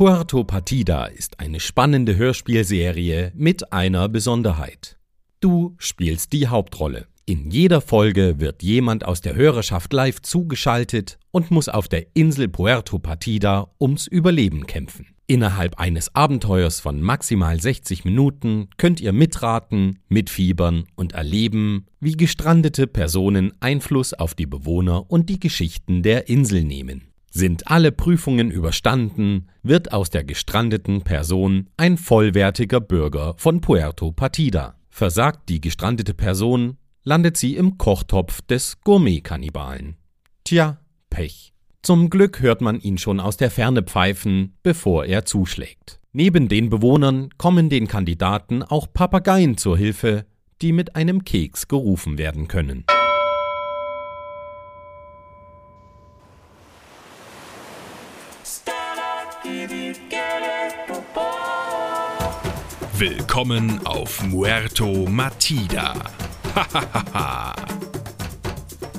Puerto Partida ist eine spannende Hörspielserie mit einer Besonderheit. Du spielst die Hauptrolle. In jeder Folge wird jemand aus der Hörerschaft live zugeschaltet und muss auf der Insel Puerto Partida ums Überleben kämpfen. Innerhalb eines Abenteuers von maximal 60 Minuten könnt ihr mitraten, mitfiebern und erleben, wie gestrandete Personen Einfluss auf die Bewohner und die Geschichten der Insel nehmen. Sind alle Prüfungen überstanden, wird aus der gestrandeten Person ein vollwertiger Bürger von Puerto Partida. Versagt die gestrandete Person, landet sie im Kochtopf des Gourmet-Kannibalen. Tja, Pech. Zum Glück hört man ihn schon aus der Ferne pfeifen, bevor er zuschlägt. Neben den Bewohnern kommen den Kandidaten auch Papageien zur Hilfe, die mit einem Keks gerufen werden können. Willkommen auf Muerto Matida.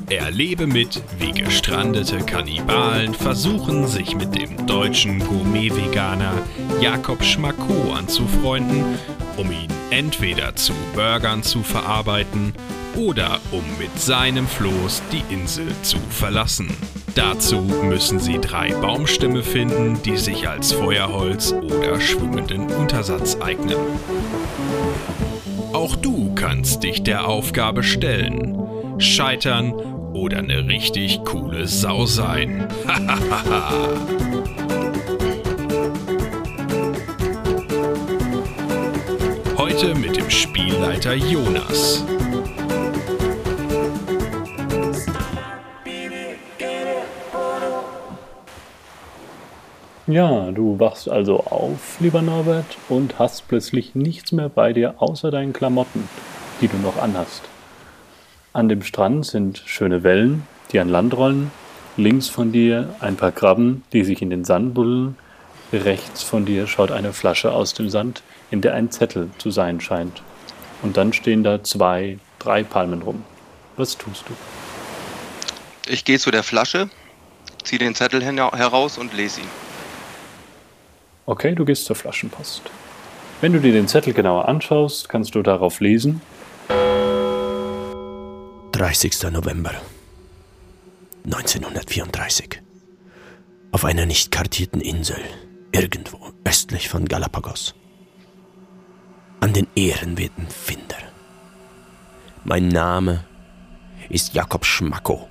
Erlebe mit, wie gestrandete Kannibalen versuchen, sich mit dem deutschen Gourmet-Veganer Jakob Schmacko anzufreunden, um ihn entweder zu Burgern zu verarbeiten oder um mit seinem Floß die Insel zu verlassen. Dazu müssen sie drei Baumstämme finden, die sich als Feuerholz oder schwimmenden Untersatz eignen. Auch du kannst dich der Aufgabe stellen. Scheitern oder eine richtig coole Sau sein. Heute mit Spielleiter Jonas. Ja, du wachst also auf, lieber Norbert, und hast plötzlich nichts mehr bei dir außer deinen Klamotten, die du noch anhast. An dem Strand sind schöne Wellen, die an Land rollen. Links von dir ein paar Krabben, die sich in den Sand buddeln. Rechts von dir schaut eine Flasche aus dem Sand, in der ein Zettel zu sein scheint. Und dann stehen da zwei, drei Palmen rum. Was tust du? Ich gehe zu der Flasche, ziehe den Zettel heraus und lese ihn. Okay, du gehst zur Flaschenpost. Wenn du dir den Zettel genauer anschaust, kannst du darauf lesen, 30. November 1934. Auf einer nicht kartierten Insel, irgendwo östlich von Galapagos. An den ehrenwerten Finder. Mein Name ist Jakob Schmacko.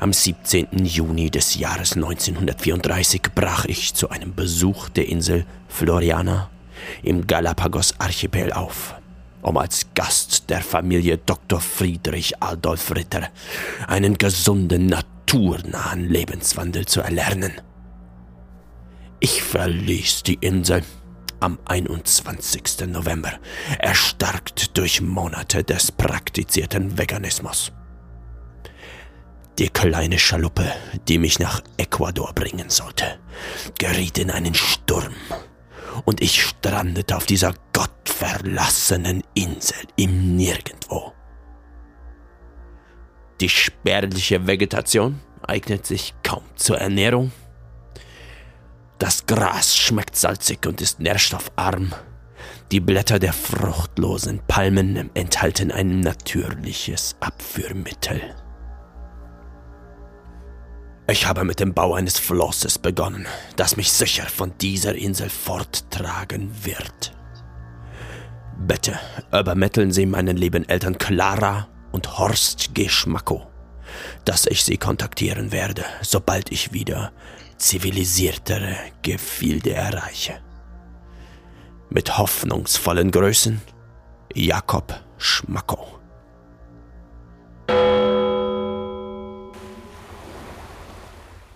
Am 17. Juni des Jahres 1934 brach ich zu einem Besuch der Insel Floriana im Galapagos-Archipel auf um als Gast der Familie Dr. Friedrich Adolf Ritter einen gesunden, naturnahen Lebenswandel zu erlernen. Ich verließ die Insel am 21. November, erstarkt durch Monate des praktizierten Veganismus. Die kleine Schaluppe, die mich nach Ecuador bringen sollte, geriet in einen Sturm und ich strandete auf dieser gottverlassenen Insel im Nirgendwo. Die spärliche Vegetation eignet sich kaum zur Ernährung. Das Gras schmeckt salzig und ist nährstoffarm. Die Blätter der fruchtlosen Palmen enthalten ein natürliches Abführmittel. Ich habe mit dem Bau eines Flosses begonnen, das mich sicher von dieser Insel forttragen wird. Bitte übermitteln Sie meinen lieben Eltern Clara und Horst Geschmacko, dass ich sie kontaktieren werde, sobald ich wieder zivilisiertere Gefilde erreiche. Mit hoffnungsvollen Größen, Jakob Schmacko.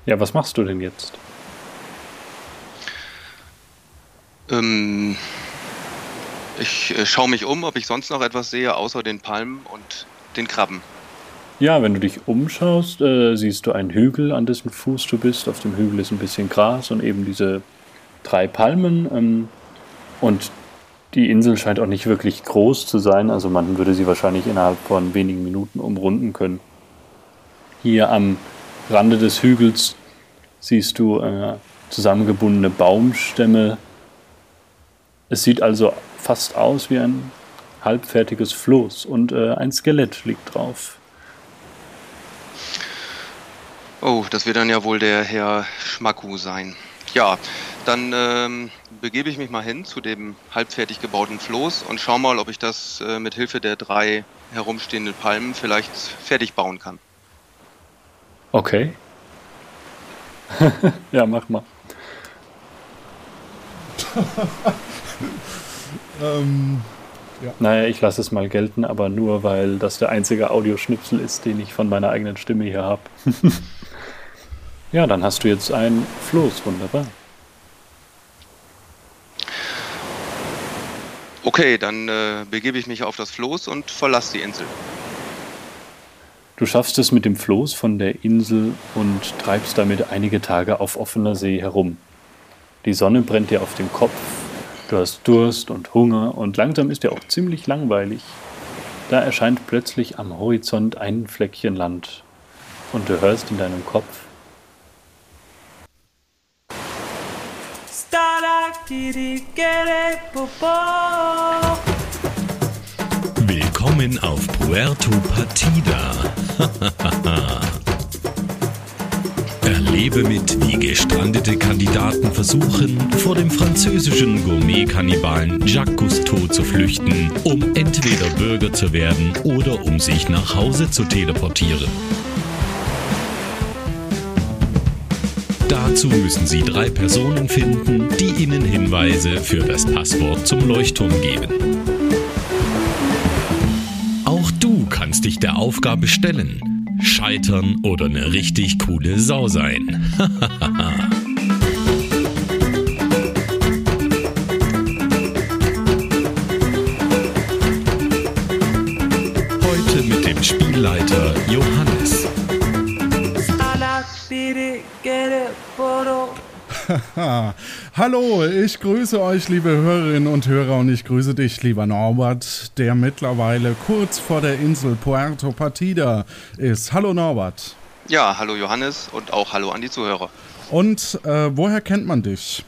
Ja, was machst du denn jetzt? Ähm, ich äh, schaue mich um, ob ich sonst noch etwas sehe, außer den Palmen und den Krabben. Ja, wenn du dich umschaust, äh, siehst du einen Hügel, an dessen Fuß du bist. Auf dem Hügel ist ein bisschen Gras und eben diese drei Palmen. Ähm, und die Insel scheint auch nicht wirklich groß zu sein. Also man würde sie wahrscheinlich innerhalb von wenigen Minuten umrunden können. Hier am Rande des Hügels siehst du äh, zusammengebundene Baumstämme. Es sieht also fast aus wie ein halbfertiges Floß und äh, ein Skelett liegt drauf. Oh, das wird dann ja wohl der Herr Schmacku sein. Ja, dann ähm, begebe ich mich mal hin zu dem halbfertig gebauten Floß und schau mal, ob ich das äh, mit Hilfe der drei herumstehenden Palmen vielleicht fertig bauen kann. Okay. ja, mach mal. ähm, ja. Naja, ich lasse es mal gelten, aber nur, weil das der einzige Audioschnipsel ist, den ich von meiner eigenen Stimme hier habe. ja, dann hast du jetzt ein Floß, wunderbar. Okay, dann äh, begebe ich mich auf das Floß und verlasse die Insel. Du schaffst es mit dem Floß von der Insel und treibst damit einige Tage auf offener See herum. Die Sonne brennt dir auf den Kopf, du hast Durst und Hunger und langsam ist dir auch ziemlich langweilig. Da erscheint plötzlich am Horizont ein Fleckchen Land und du hörst in deinem Kopf Willkommen auf Puerto Partida. Erlebe mit, wie gestrandete Kandidaten versuchen, vor dem französischen Gourmet-Kannibalen Jacques Cousteau zu flüchten, um entweder Bürger zu werden oder um sich nach Hause zu teleportieren. Dazu müssen Sie drei Personen finden, die Ihnen Hinweise für das Passwort zum Leuchtturm geben. Auch du kannst dich der Aufgabe stellen, scheitern oder eine richtig coole Sau sein. Heute mit dem Spielleiter Johannes. Hallo, ich grüße euch, liebe Hörerinnen und Hörer, und ich grüße dich, lieber Norbert, der mittlerweile kurz vor der Insel Puerto Partida ist. Hallo Norbert. Ja, hallo Johannes und auch hallo an die Zuhörer. Und äh, woher kennt man dich?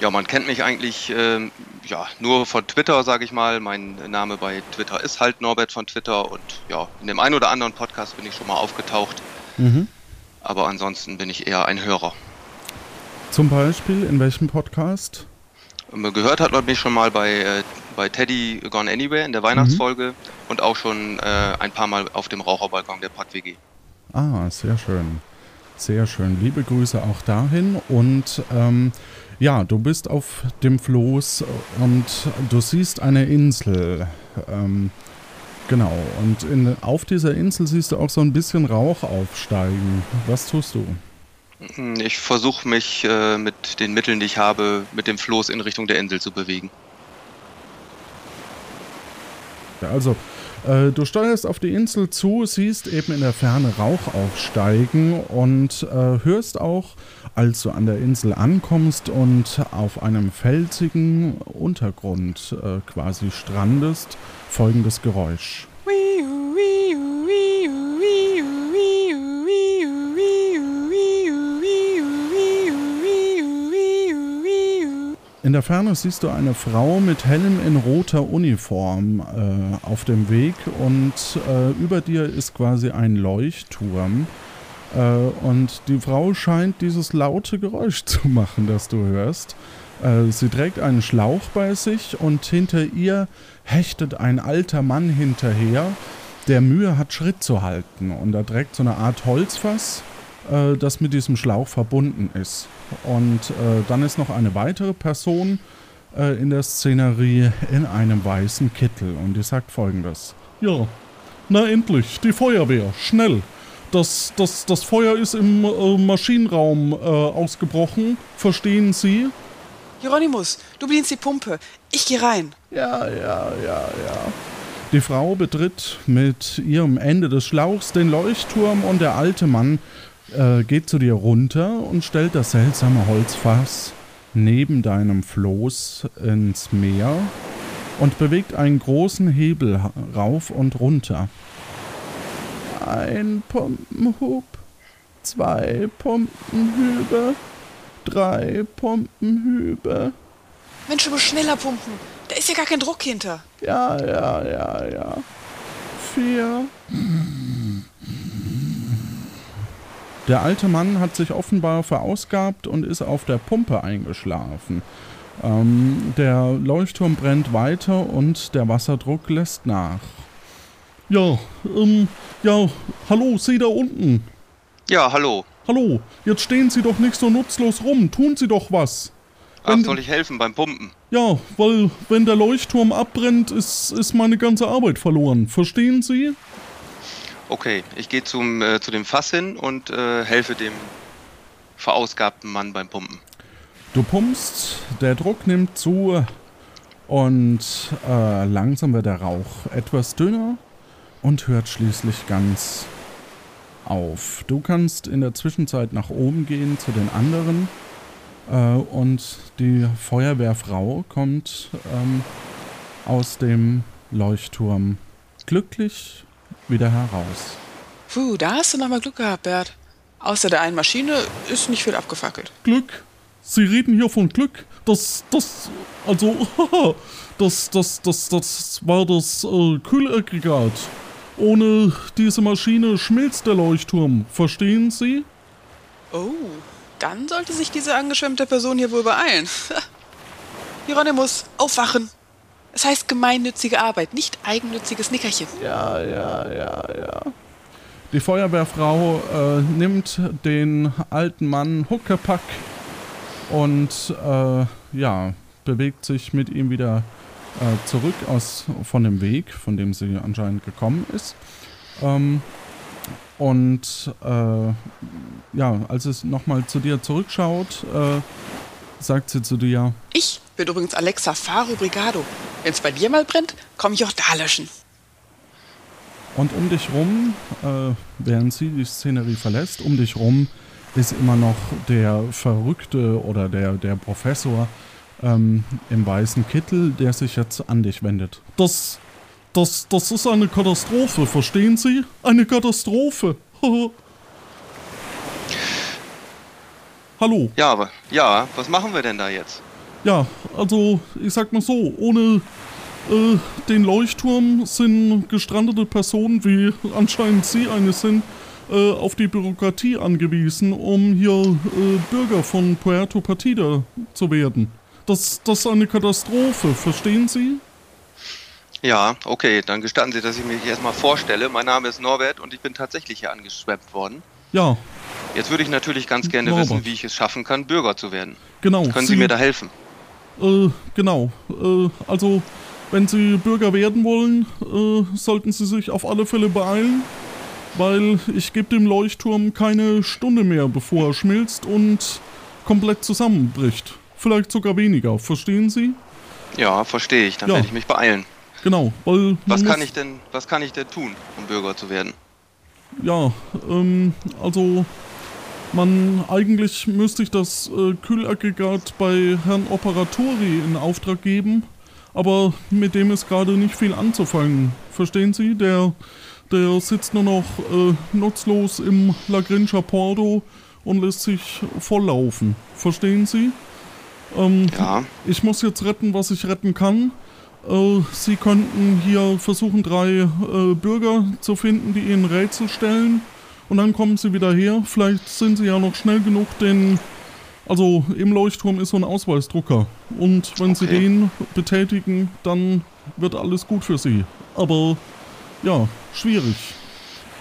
Ja, man kennt mich eigentlich äh, ja, nur von Twitter, sage ich mal. Mein Name bei Twitter ist halt Norbert von Twitter und ja, in dem einen oder anderen Podcast bin ich schon mal aufgetaucht. Mhm. Aber ansonsten bin ich eher ein Hörer. Zum Beispiel in welchem Podcast? Gehört hat man mich schon mal bei, äh, bei Teddy Gone Anywhere in der Weihnachtsfolge mhm. und auch schon äh, ein paar Mal auf dem Raucherbalkon der Pad WG. Ah, sehr schön. Sehr schön. Liebe Grüße auch dahin. Und ähm, ja, du bist auf dem Floß und du siehst eine Insel. Ähm, genau. Und in, auf dieser Insel siehst du auch so ein bisschen Rauch aufsteigen. Was tust du? Ich versuche mich äh, mit den Mitteln, die ich habe, mit dem Floß in Richtung der Insel zu bewegen. Ja, also, äh, du steuerst auf die Insel zu, siehst eben in der Ferne Rauch aufsteigen und äh, hörst auch, als du an der Insel ankommst und auf einem felsigen Untergrund äh, quasi strandest, folgendes Geräusch. In der Ferne siehst du eine Frau mit Helm in roter Uniform äh, auf dem Weg und äh, über dir ist quasi ein Leuchtturm. Äh, und die Frau scheint dieses laute Geräusch zu machen, das du hörst. Äh, sie trägt einen Schlauch bei sich und hinter ihr hechtet ein alter Mann hinterher, der Mühe hat, Schritt zu halten. Und er trägt so eine Art Holzfass äh, das mit diesem Schlauch verbunden ist. Und äh, dann ist noch eine weitere Person äh, in der Szenerie in einem weißen Kittel und die sagt folgendes. Ja, na endlich, die Feuerwehr, schnell. Das, das, das Feuer ist im äh, Maschinenraum äh, ausgebrochen, verstehen Sie? Hieronymus, du bedienst die Pumpe. Ich gehe rein. Ja, ja, ja, ja. Die Frau betritt mit ihrem Ende des Schlauchs den Leuchtturm und der alte Mann äh, geht zu dir runter und stellt das seltsame Holzfass neben deinem Floß ins Meer und bewegt einen großen Hebel rauf und runter. Ein Pumpenhub, zwei Pumpenhübe, Drei Pumpenhübe. Mensch, du musst schneller pumpen. Da ist ja gar kein Druck hinter. Ja, ja, ja, ja. Vier. Der alte Mann hat sich offenbar verausgabt und ist auf der Pumpe eingeschlafen. Ähm, der Leuchtturm brennt weiter und der Wasserdruck lässt nach. Ja, ähm, ja, hallo, Sie da unten. Ja, hallo. Hallo, jetzt stehen Sie doch nicht so nutzlos rum. Tun Sie doch was. Ach, Wenn- soll ich helfen beim Pumpen? Ja, weil wenn der Leuchtturm abbrennt, ist, ist meine ganze Arbeit verloren. Verstehen Sie? Okay, ich gehe zum äh, zu dem Fass hin und äh, helfe dem verausgabten Mann beim Pumpen. Du pumpst, der Druck nimmt zu und äh, langsam wird der Rauch etwas dünner und hört schließlich ganz auf. Du kannst in der Zwischenzeit nach oben gehen zu den anderen äh, und die Feuerwehrfrau kommt ähm, aus dem Leuchtturm glücklich wieder heraus. Puh, da hast du nochmal Glück gehabt, Bert. Außer der einen Maschine ist nicht viel abgefackelt. Glück. Sie reden hier von Glück. Das, das, also, das, das, das, das war das äh, Kühlaggregat. Ohne diese Maschine schmilzt der Leuchtturm. Verstehen Sie? Oh, dann sollte sich diese angeschwemmte Person hier wohl beeilen. Hieronymus, aufwachen. Es heißt gemeinnützige Arbeit, nicht eigennütziges Nickerchen. Ja, ja, ja, ja. Die Feuerwehrfrau äh, nimmt den alten Mann Huckepack und äh, ja, bewegt sich mit ihm wieder äh, zurück aus, von dem Weg, von dem sie anscheinend gekommen ist. Ähm, und äh, ja, als es nochmal zu dir zurückschaut, äh, sagt sie zu dir, Ich bin übrigens Alexa Faro Brigado. Wenn es bei dir mal brennt, komme ich auch da löschen. Und um dich rum, äh, während sie die Szenerie verlässt, um dich rum ist immer noch der Verrückte oder der, der Professor ähm, im weißen Kittel, der sich jetzt an dich wendet. Das, das, das ist eine Katastrophe, verstehen Sie? Eine Katastrophe. Hallo. Ja, aber ja, was machen wir denn da jetzt? Ja, also ich sag mal so, ohne äh, den Leuchtturm sind gestrandete Personen, wie anscheinend Sie eine sind, äh, auf die Bürokratie angewiesen, um hier äh, Bürger von Puerto Partida zu werden. Das, das ist eine Katastrophe, verstehen Sie? Ja, okay, dann gestatten Sie, dass ich mich erstmal vorstelle. Mein Name ist Norbert und ich bin tatsächlich hier angeschwemmt worden. Ja, Jetzt würde ich natürlich ganz gerne Norbert. wissen, wie ich es schaffen kann, Bürger zu werden. genau. Können Sie mir da helfen? Äh, genau. Äh, also, wenn Sie Bürger werden wollen, äh, sollten Sie sich auf alle Fälle beeilen, weil ich gebe dem Leuchtturm keine Stunde mehr, bevor er schmilzt und komplett zusammenbricht. Vielleicht sogar weniger, verstehen Sie? Ja, verstehe ich. Dann Ja. werde ich mich beeilen. Genau, weil... Was kann ich denn, was kann ich denn tun, um Bürger zu werden? Ja, ähm, also... Man, eigentlich müsste ich das äh, Kühlaggregat bei Herrn Operatori in Auftrag geben, aber mit dem ist gerade nicht viel anzufangen. Verstehen Sie? Der, der sitzt nur noch äh, nutzlos im Lagrincia Porto und lässt sich volllaufen. Verstehen Sie? Ähm, Ja, ich muss jetzt retten, was ich retten kann. Äh, Sie könnten hier versuchen, drei äh, Bürger zu finden, die Ihnen Rätsel stellen. Und dann kommen Sie wieder her. Vielleicht sind Sie ja noch schnell genug, den. Also im Leuchtturm ist so ein Ausweisdrucker. Und wenn Sie Okay. den betätigen, dann wird alles gut für Sie. Aber ja, schwierig.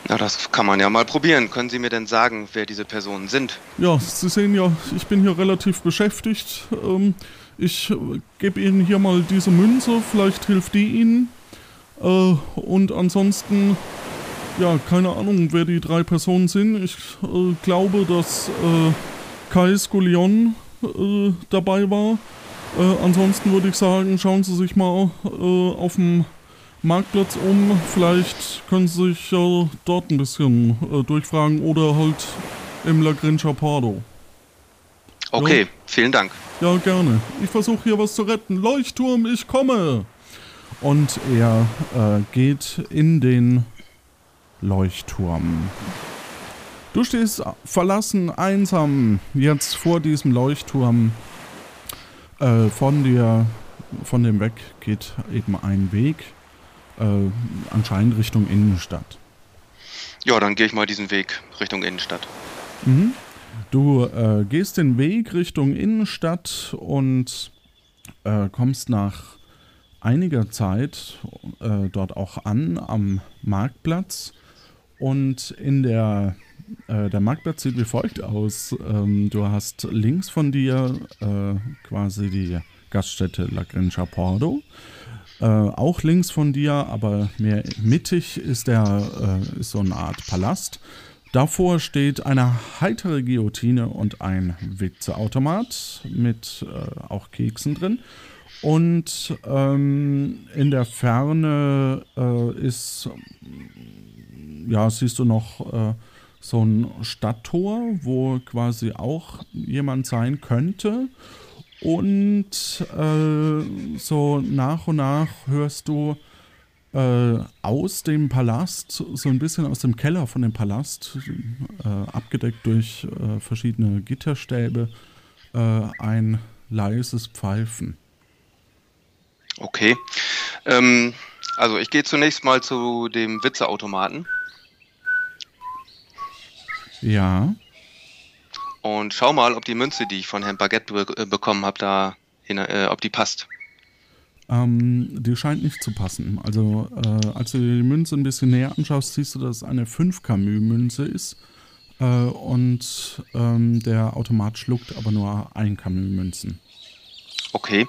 na, das kann man ja mal probieren. Können Sie mir denn sagen, wer diese Personen sind? Ja, Sie sehen ja, ich bin hier relativ beschäftigt. Ähm, ich gebe Ihnen hier mal diese Münze, vielleicht hilft die Ihnen. Äh, und ansonsten, ja, keine Ahnung, wer die drei Personen sind. Ich äh, glaube, dass äh, Kai Skullion äh, dabei war. Äh, ansonsten würde ich sagen, schauen Sie sich mal äh, auf dem Marktplatz um. Vielleicht können Sie sich dort ein bisschen durchfragen oder halt im La Grincha Pardo. Okay, vielen Dank. Ja, gerne. Ich versuche hier was zu retten. Leuchtturm, ich komme! Und er äh, geht in den Leuchtturm. Du stehst verlassen, einsam, jetzt vor diesem Leuchtturm. Äh, von dir, von dem weg geht eben ein Weg, äh, anscheinend Richtung Innenstadt. Ja, dann gehe ich mal diesen Weg Richtung Innenstadt. Mhm. Du äh, gehst den Weg Richtung Innenstadt und äh, kommst nach einiger Zeit äh, dort auch an am Marktplatz. Und in der, äh, der Marktplatz sieht wie folgt aus. Ähm, du hast links von dir äh, quasi die Gaststätte La Grincha Pordo. Äh, auch links von dir, aber mehr mittig ist, der, äh, ist so eine Art Palast. Davor steht eine heitere Guillotine und ein Witzeautomat mit äh, auch Keksen drin. Und ähm, in der Ferne äh, ist, ja, siehst du noch äh, so ein Stadttor, wo quasi auch jemand sein könnte. Und äh, so nach und nach hörst du äh, aus dem Palast, so ein bisschen aus dem Keller von dem Palast, äh, abgedeckt durch äh, verschiedene Gitterstäbe, äh, ein leises Pfeifen. Okay. Ähm, also ich gehe zunächst mal zu dem Witzeautomaten. Ja. Und schau mal, ob die Münze, die ich von Herrn Baguette be äh, bekommen habe, da hin, ob die passt. Ähm, die scheint nicht zu passen. Also, äh, als du dir die Münze ein bisschen näher anschaust, siehst du, dass es eine 5 Camus-Münze ist. Äh, und ähm, der Automat schluckt aber nur 1 Camus-Münzen. Okay.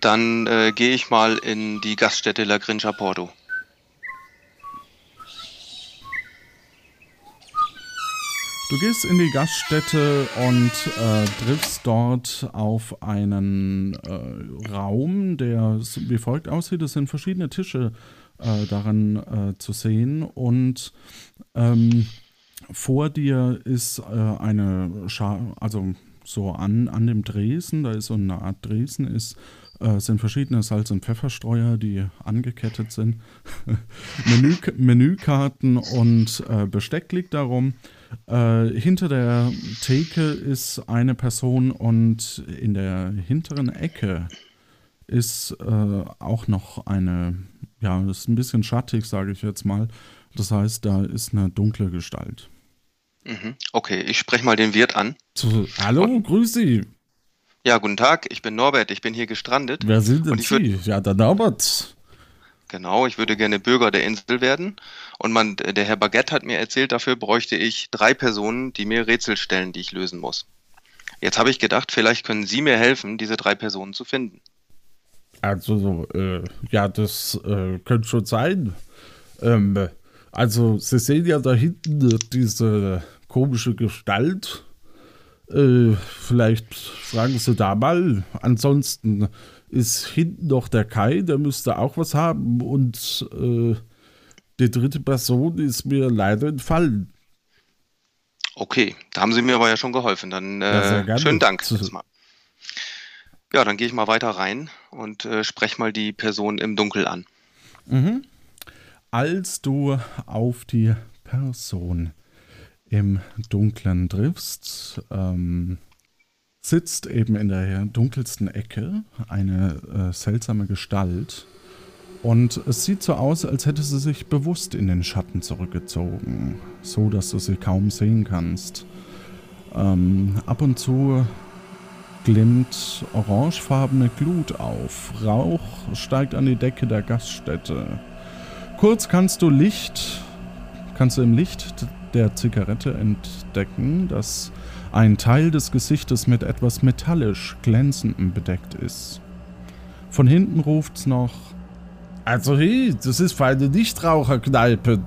Dann äh, gehe ich mal in die Gaststätte La Grincha Porto. Du gehst in die Gaststätte und äh, triffst dort auf einen äh, Raum, der wie folgt aussieht. Es sind verschiedene Tische äh, darin äh, zu sehen und ähm, vor dir ist äh, eine, Scha also so an, an dem Dresen, da ist so eine Art Dresen, ist äh, sind verschiedene Salz- und Pfefferstreuer, die angekettet sind. Menü, Menükarten und Besteck liegt darum. Äh, hinter der Theke ist eine Person und in der hinteren Ecke ist äh, auch noch eine, ja, das ist ein bisschen schattig, sage ich jetzt mal. Das heißt, da ist eine dunkle Gestalt. Mhm. Okay, ich spreche mal den Wirt an. Zu, hallo, und, grüß Sie. Ja, guten Tag, ich bin Norbert, ich bin hier gestrandet. Wer sind denn Sie? Ja, der Norbert. Genau, ich würde gerne Bürger der Insel werden. Und man, der Herr Baguette hat mir erzählt, dafür bräuchte ich drei Personen, die mir Rätsel stellen, die ich lösen muss. Jetzt habe ich gedacht, vielleicht können Sie mir helfen, diese drei Personen zu finden. Also, äh, ja, das äh, könnte schon sein. Ähm, also, Sie sehen ja da hinten diese komische Gestalt. Äh, vielleicht fragen Sie da mal. Ansonsten ist hinten noch der Kai, der müsste auch was haben. Und äh, die dritte Person ist mir leider entfallen. Okay, da haben Sie mir aber ja schon geholfen. Dann äh, ja, schönen Dank. Ja, dann gehe ich mal weiter rein und äh, spreche mal die Person im Dunkel an. Mhm. Als du auf die Person im Dunklen triffst, ähm, sitzt eben in der dunkelsten Ecke eine äh, seltsame Gestalt. Und es sieht so aus, als hätte sie sich bewusst in den Schatten zurückgezogen, so dass du sie kaum sehen kannst. Ähm, ab und zu glimmt orangefarbene Glut auf. Rauch steigt an die Decke der Gaststätte. Kurz kannst du Licht, kannst du im Licht der Zigarette entdecken, dass ein Teil des Gesichtes mit etwas metallisch glänzendem bedeckt ist. Von hinten ruft's noch: Also, hey, das ist für eine Nichtraucherkneipe.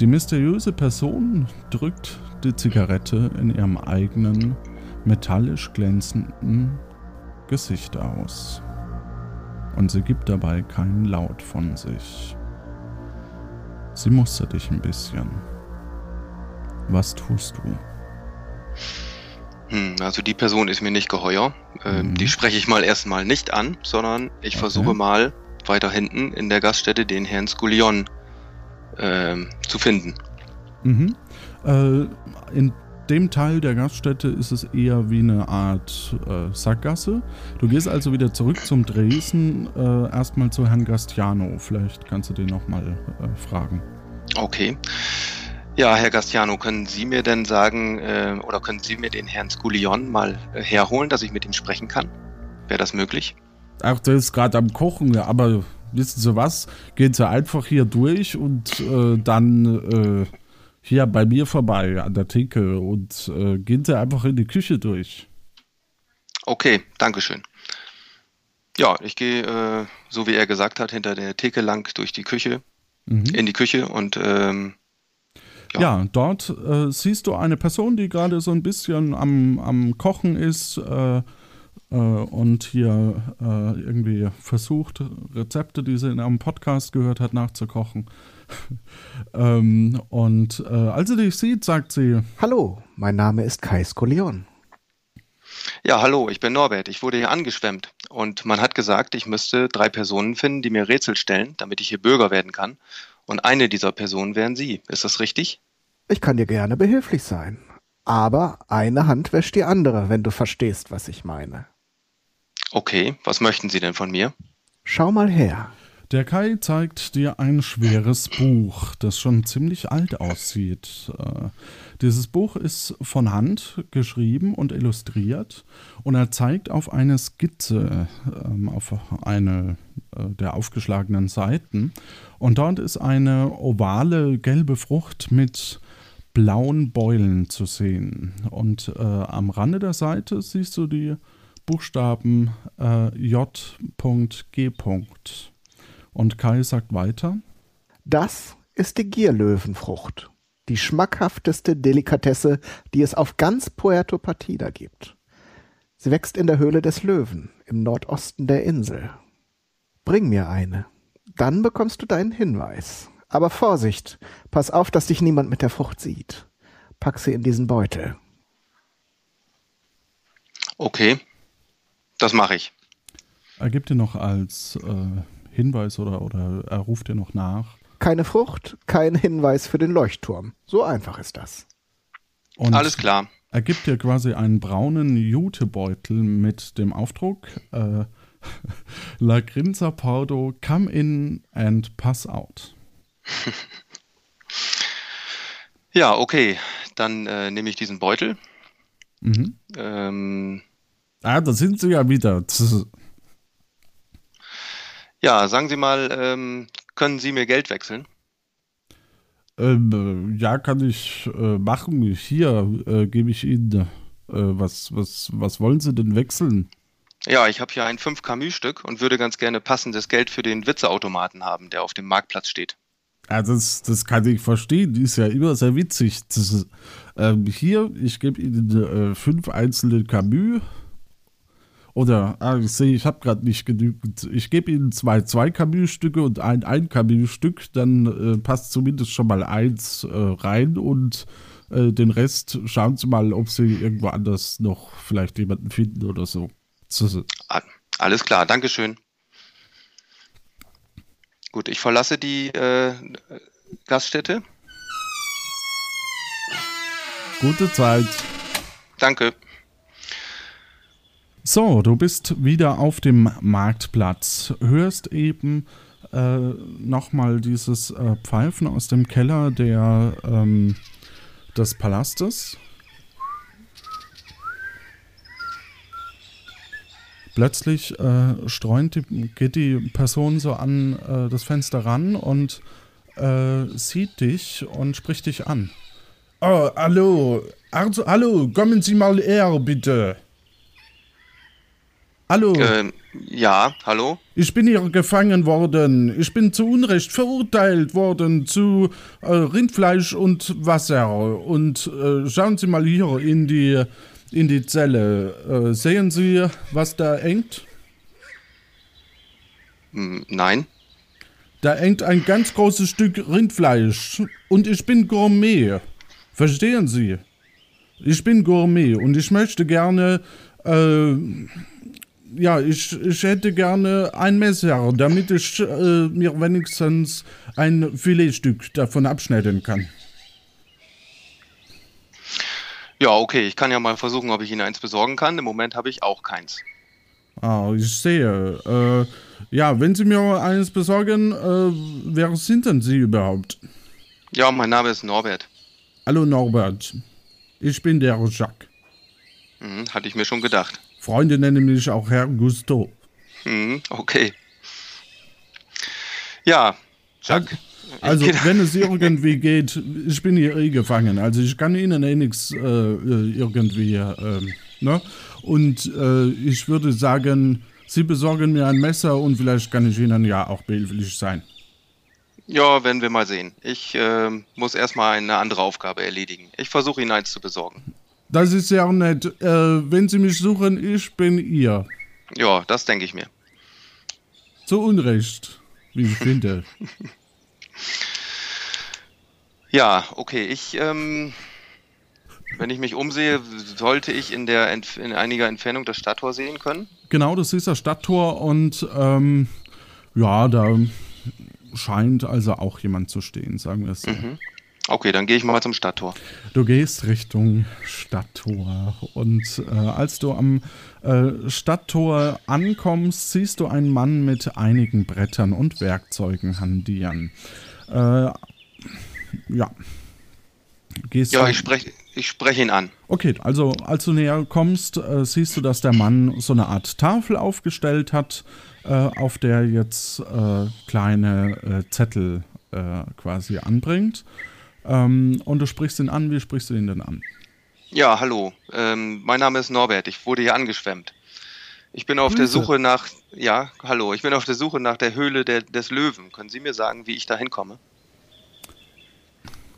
Die mysteriöse Person drückt die Zigarette in ihrem eigenen, metallisch glänzenden Gesicht aus. Und sie gibt dabei keinen Laut von sich. Sie mustert dich ein bisschen. Was tust du? Hm, also die Person ist mir nicht geheuer. Ähm, mhm. Die spreche ich mal erstmal nicht an, sondern ich okay. versuche mal weiter hinten in der Gaststätte den Herrn Skullion ähm, zu finden. Mhm. Äh, in dem Teil der Gaststätte ist es eher wie eine Art äh, Sackgasse. Du gehst also wieder zurück zum Dresden, äh, erstmal zu Herrn Gastiano. Vielleicht kannst du den nochmal äh, fragen. Okay. Ja, Herr Gastiano, können Sie mir denn sagen, äh, oder können Sie mir den Herrn Sculion mal äh, herholen, dass ich mit ihm sprechen kann? Wäre das möglich? Ach, der ist gerade am Kochen, aber wissen Sie was? Gehen Sie einfach hier durch und äh, dann äh, hier bei mir vorbei an der Theke und äh, gehen Sie einfach in die Küche durch. Okay, Dankeschön. Ja, ich gehe, äh, so wie er gesagt hat, hinter der Theke lang durch die Küche, mhm. in die Küche und ähm, ja. ja. dort äh, siehst du eine Person, die gerade so ein bisschen am, am Kochen ist äh, äh, und hier äh, irgendwie versucht, Rezepte, die sie in einem Podcast gehört hat, nachzukochen. ähm, und äh, als sie dich sieht, sagt sie: Hallo, mein Name ist Kai Skolion. Ja, hallo, ich bin Norbert. Ich wurde hier angeschwemmt und man hat gesagt, ich müsste drei Personen finden, die mir Rätsel stellen, damit ich hier Bürger werden kann. Und eine dieser Personen wären Sie. Ist das richtig? Ich kann dir gerne behilflich sein. Aber eine Hand wäscht die andere, wenn du verstehst, was ich meine. Okay, was möchten Sie denn von mir? Schau mal her. Der Kai zeigt dir ein schweres Buch, das schon ziemlich alt aussieht. Äh, dieses Buch ist von Hand geschrieben und illustriert und er zeigt auf eine Skizze, ähm, auf eine äh, der aufgeschlagenen Seiten. Und dort ist eine ovale gelbe Frucht mit blauen Beulen zu sehen. Und äh, am Rande der Seite siehst du die Buchstaben äh, J.G. Und Kai sagt weiter. Das ist die Gierlöwenfrucht, die schmackhafteste Delikatesse, die es auf ganz Puerto Partida gibt. Sie wächst in der Höhle des Löwen im Nordosten der Insel. Bring mir eine, dann bekommst du deinen Hinweis. Aber Vorsicht, pass auf, dass dich niemand mit der Frucht sieht. Pack sie in diesen Beutel. Okay, das mache ich. Er gibt dir noch als äh, Hinweis oder, oder er ruft dir noch nach. Keine Frucht, kein Hinweis für den Leuchtturm. So einfach ist das. Und Alles klar. Er gibt dir quasi einen braunen Jutebeutel mit dem Aufdruck äh, La Grinza Pardo, come in and pass out. ja, okay. Dann äh, nehme ich diesen Beutel. Mhm. Ähm, ah, da sind sie ja wieder. Ja, sagen Sie mal, ähm, können Sie mir Geld wechseln? Ähm, äh, ja, kann ich äh, machen. Hier äh, gebe ich Ihnen. Äh, was, was, was wollen Sie denn wechseln? Ja, ich habe hier ein 5 Camus-Stück und würde ganz gerne passendes Geld für den Witzeautomaten haben, der auf dem Marktplatz steht. Ja, das, das kann ich verstehen. Die ist ja immer sehr witzig. Das, ähm, hier, ich gebe Ihnen äh, fünf einzelne Camus oder, ah, ich sehe, ich habe gerade nicht genügend. Ich gebe Ihnen zwei zwei Camus-Stücke und ein ein Camus-Stück, dann äh, passt zumindest schon mal eins äh, rein und äh, den Rest schauen Sie mal, ob Sie irgendwo anders noch vielleicht jemanden finden oder so. Alles klar, Dankeschön. Gut, ich verlasse die äh, Gaststätte. Gute Zeit. Danke. So, du bist wieder auf dem Marktplatz, hörst eben äh, nochmal dieses äh, Pfeifen aus dem Keller der, ähm, des Palastes. Plötzlich äh, streunt die, geht die Person so an äh, das Fenster ran und äh, sieht dich und spricht dich an. Oh, hallo, also, hallo, kommen Sie mal her, bitte. Hallo. Ähm, ja, hallo. Ich bin hier gefangen worden. Ich bin zu Unrecht verurteilt worden zu äh, Rindfleisch und Wasser. Und äh, schauen Sie mal hier in die, in die Zelle. Äh, sehen Sie, was da hängt? Hm, nein. Da hängt ein ganz großes Stück Rindfleisch. Und ich bin Gourmet. Verstehen Sie? Ich bin Gourmet und ich möchte gerne äh, ja, ich, ich hätte gerne ein Messer, damit ich äh, mir wenigstens ein Filetstück davon abschneiden kann. Ja, okay, ich kann ja mal versuchen, ob ich Ihnen eins besorgen kann. Im Moment habe ich auch keins. Ah, ich sehe. Äh, ja, wenn Sie mir eines besorgen, äh, wer sind denn Sie überhaupt? Ja, mein Name ist Norbert. Hallo Norbert. Ich bin der Jacques. Mhm, hatte ich mir schon gedacht. Freunde nennen mich auch Herr Gusto. Mhm, okay. Ja, Jacques. Also, wenn es irgendwie geht, ich bin hier eh gefangen. Also, ich kann Ihnen eh nichts äh, irgendwie, äh, ne? Und äh, ich würde sagen, Sie besorgen mir ein Messer und vielleicht kann ich Ihnen ja auch behilflich sein. Ja, werden wir mal sehen. Ich äh, muss erstmal eine andere Aufgabe erledigen. Ich versuche Ihnen eins zu besorgen. Das ist ja nett. Äh, wenn Sie mich suchen, ich bin ihr. Ja, das denke ich mir. Zu Unrecht, wie ich finde. Ja, okay. Ich, ähm, wenn ich mich umsehe, sollte ich in der Entf in einiger Entfernung das Stadttor sehen können? Genau, das ist das Stadttor und ähm, ja, da scheint also auch jemand zu stehen, sagen wir es so. Mhm. Okay, dann gehe ich mal zum Stadttor. Du gehst Richtung Stadttor und äh, als du am äh, Stadttor ankommst, siehst du einen Mann mit einigen Brettern und Werkzeugen handieren. Äh, ja. Gehst ja, ich spreche ich sprech ihn an. Okay, also als du näher kommst, äh, siehst du, dass der Mann so eine Art Tafel aufgestellt hat, äh, auf der jetzt äh, kleine Zettel quasi anbringt. Ähm, und du sprichst ihn an. Wie sprichst du ihn denn an? Ja, hallo. Ähm, mein Name ist Norbert. Ich wurde hier angeschwemmt. Ich bin auf Grüße. der Suche nach. Ja, hallo. Ich bin auf der Suche nach der Höhle der, des Löwen. Können Sie mir sagen, wie ich da hinkomme?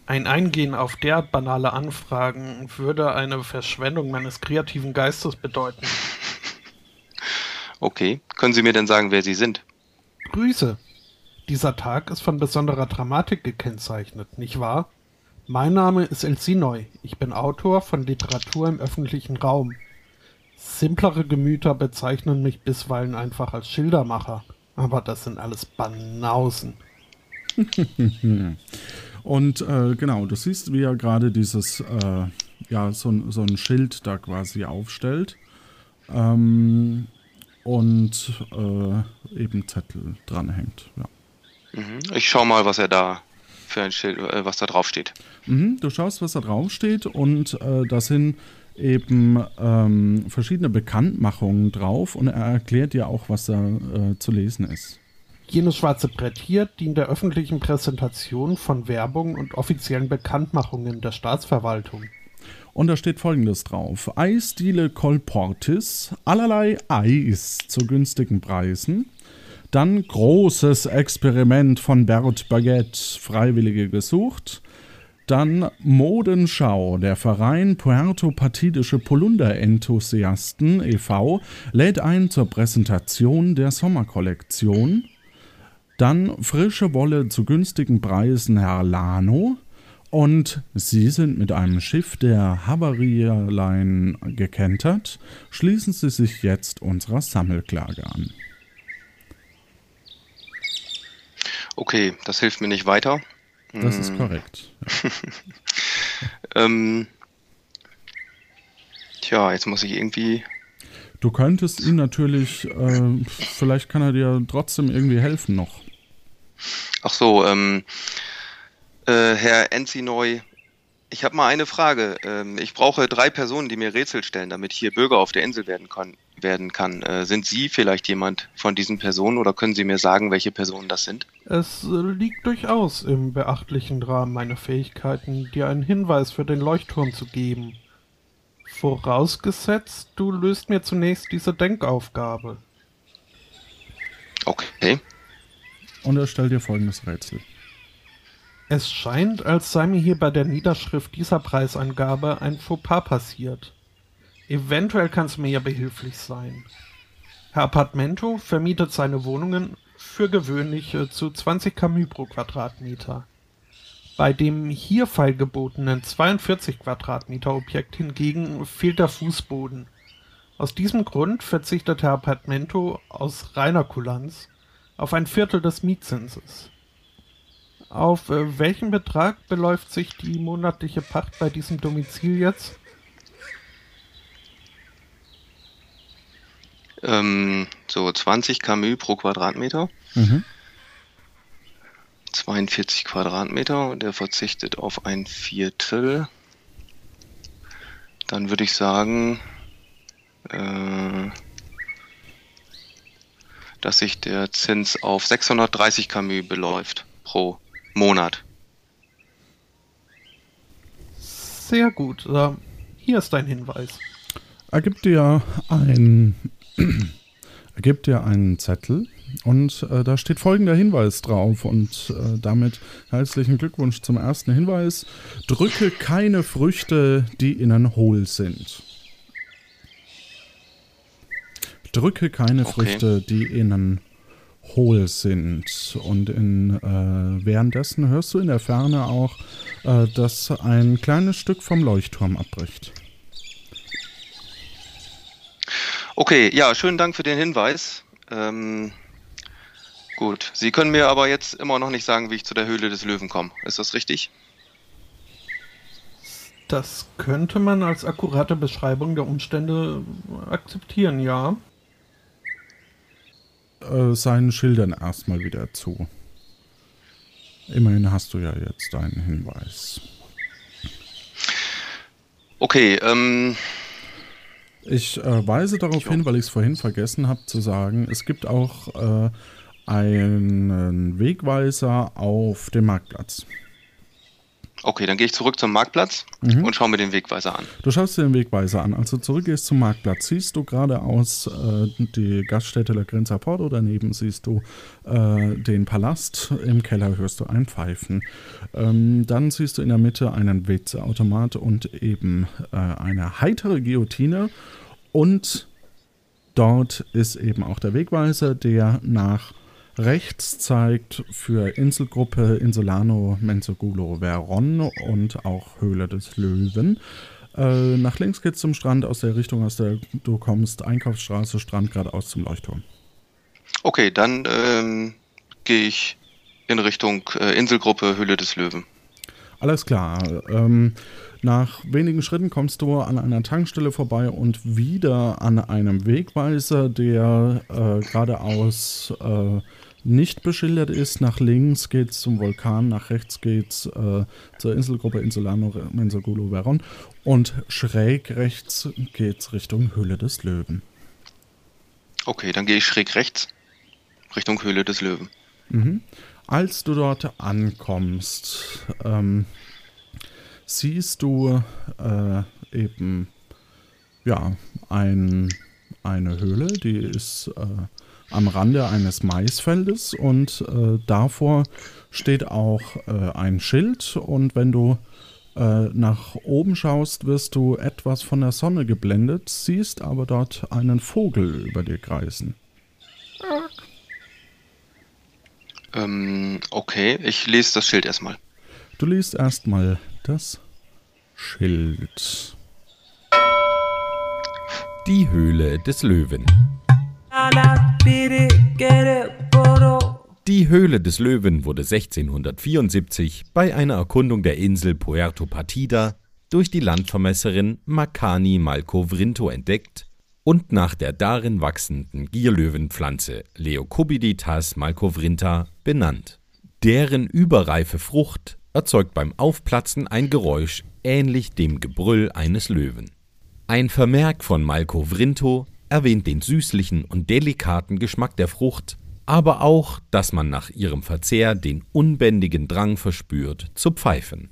Ein Eingehen auf derart banale Anfragen würde eine Verschwendung meines kreativen Geistes bedeuten. Okay. Können Sie mir denn sagen, wer Sie sind? Grüße. Dieser Tag ist von besonderer Dramatik gekennzeichnet, nicht wahr? Mein Name ist Elsinoi. Ich bin Autor von Literatur im öffentlichen Raum. Simplere Gemüter bezeichnen mich bisweilen einfach als Schildermacher. Aber das sind alles Banausen. Und äh, genau, du siehst, wie er gerade dieses, äh, ja, so, so ein Schild da quasi aufstellt. Ähm, und äh, eben Zettel dranhängt. Ja. Mhm. Ich schau mal, was er da für ein Schild, äh, was da drauf steht. Mhm, du schaust, was da drauf steht und äh, da sind eben ähm, verschiedene Bekanntmachungen drauf und er erklärt dir auch, was da äh, zu lesen ist. Jenes schwarze Brett hier dient der öffentlichen Präsentation von Werbung und offiziellen Bekanntmachungen der Staatsverwaltung. Und da steht folgendes drauf: Eisdiele Colportis, allerlei Eis zu günstigen Preisen. Dann großes Experiment von Bert Baguette, Freiwillige gesucht. Dann Modenschau. Der Verein Puerto-Patidische Polunder-Enthusiasten e.V. lädt ein zur Präsentation der Sommerkollektion. Dann frische Wolle zu günstigen Preisen Herr Lano. Und Sie sind mit einem Schiff der Havaria Line gekentert. Schließen Sie sich jetzt unserer Sammelklage an. Okay, das hilft mir nicht weiter. Das ist hm. korrekt. Ja. ähm, tja, jetzt muss ich irgendwie Du könntest ihm natürlich, äh, vielleicht kann er dir trotzdem irgendwie helfen noch. Ach so, ähm, äh, Herr Enzinoy, ich habe mal eine Frage. Ähm, ich brauche drei Personen, die mir Rätsel stellen, damit hier Bürger auf der Insel werden, kann, werden kann. Äh, sind Sie vielleicht jemand von diesen Personen oder können Sie mir sagen, welche Personen das sind? Es äh, liegt durchaus im beachtlichen Rahmen meiner Fähigkeiten, dir einen Hinweis für den Leuchtturm zu geben. Vorausgesetzt, du löst mir zunächst diese Denkaufgabe. Okay und er stellt dir folgendes Rätsel. Es scheint, als sei mir hier bei der Niederschrift dieser Preisangabe ein Fauxpas passiert. Eventuell kann es mir ja behilflich sein. Herr Apartmento vermietet seine Wohnungen für gewöhnlich zu 20 Camus pro Quadratmeter. Bei dem hier feilgebotenen 42 Quadratmeter Objekt hingegen fehlt der Fußboden. Aus diesem Grund verzichtet Herr Apartmento aus reiner Kulanz auf ein Viertel des Mietzinses. Auf äh, welchen Betrag beläuft sich die monatliche Pacht bei diesem Domizil jetzt? Ähm, so 20 Camus pro Quadratmeter. Mhm. 42 Quadratmeter und er verzichtet auf ein Viertel. Dann würde ich sagen, äh, dass sich der Zins auf 630 Camus beläuft pro Monat. Sehr gut. Äh, hier ist dein Hinweis. Er gibt dir ein, er gibt dir einen Zettel und äh, da steht folgender Hinweis drauf und äh, damit herzlichen Glückwunsch zum ersten Hinweis. Drücke keine Früchte, die innen hohl sind. Drücke keine Okay. Früchte, die innen hohl sind. Und in, äh, währenddessen hörst du in der Ferne auch, äh, dass ein kleines Stück vom Leuchtturm abbricht. Okay, ja, schönen Dank für den Hinweis. Ähm, gut, Sie können mir aber jetzt immer noch nicht sagen, wie ich zu der Höhle des Löwen komme. Ist das richtig? Das könnte man als akkurate Beschreibung der Umstände akzeptieren, ja. äh, seinen Schildern erstmal wieder zu. Immerhin hast du ja jetzt einen Hinweis. Okay, ähm, Ich äh, weise darauf hin, weil ich es vorhin vergessen habe zu sagen, es gibt auch äh, einen Wegweiser auf dem Marktplatz. Okay, dann gehe ich zurück zum Marktplatz Mhm. und schaue mir den Wegweiser an. Du schaust dir den Wegweiser an. Als du zurückgehst zum Marktplatz, siehst du geradeaus äh, die Gaststätte La Grenza Porto. Daneben siehst du äh, den Palast. Im Keller hörst du ein Pfeifen. Ähm, dann siehst du in der Mitte einen Witzeautomat und eben äh, eine heitere Guillotine. Und dort ist eben auch der Wegweiser, der nach rechts zeigt für Inselgruppe Insulano, Menzogulo, Veron und auch Höhle des Löwen. Äh, nach links geht's zum Strand aus der Richtung, aus der du kommst. Einkaufsstraße, Strand geradeaus zum Leuchtturm. Okay, dann ähm, gehe ich in Richtung äh, Inselgruppe Höhle des Löwen. Alles klar. Ähm, nach wenigen Schritten kommst du an einer Tankstelle vorbei und wieder an einem Wegweiser, der äh, geradeaus äh, nicht beschildert ist. Nach links geht's zum Vulkan, nach rechts geht's äh, zur Inselgruppe Insulano Menzogulo Veron und schräg rechts geht's Richtung Höhle des Löwen. Okay, dann gehe ich schräg rechts Richtung Höhle des Löwen. Mhm. Als du dort ankommst, ähm, siehst du äh, eben ja ein, eine Höhle, die ist äh, am Rande eines Maisfeldes und äh, davor steht auch äh, ein Schild und wenn du äh, nach oben schaust, wirst du etwas von der Sonne geblendet, siehst aber dort einen Vogel über dir kreisen. Ähm, okay, ich lese das Schild erstmal. Du liest erstmal das Schild. Die Höhle des Löwen. Die Höhle des Löwen wurde 1674 bei einer Erkundung der Insel Puerto Partida durch die Landvermesserin Makani Malkovrinto entdeckt und nach der darin wachsenden Gierlöwenpflanze Leocubiditas malkovrinta benannt. Deren überreife Frucht erzeugt beim Aufplatzen ein Geräusch ähnlich dem Gebrüll eines Löwen. Ein Vermerk von Malkovrinto erwähnt den süßlichen und delikaten Geschmack der Frucht, aber auch, dass man nach ihrem Verzehr den unbändigen Drang verspürt, zu pfeifen.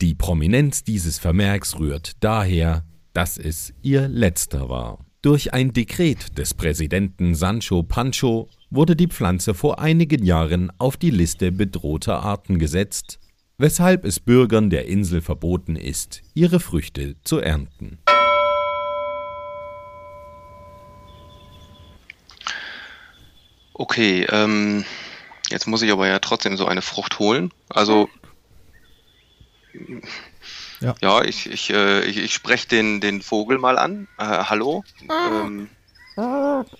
Die Prominenz dieses Vermerks rührt daher, dass es ihr letzter war. Durch ein Dekret des Präsidenten Sancho Pancho wurde die Pflanze vor einigen Jahren auf die Liste bedrohter Arten gesetzt, weshalb es Bürgern der Insel verboten ist, ihre Früchte zu ernten. Okay, ähm, jetzt muss ich aber ja trotzdem so eine Frucht holen. Also, Ja. ja, ich, ich, äh, ich, ich spreche den, den Vogel mal an. Äh, hallo? Ähm,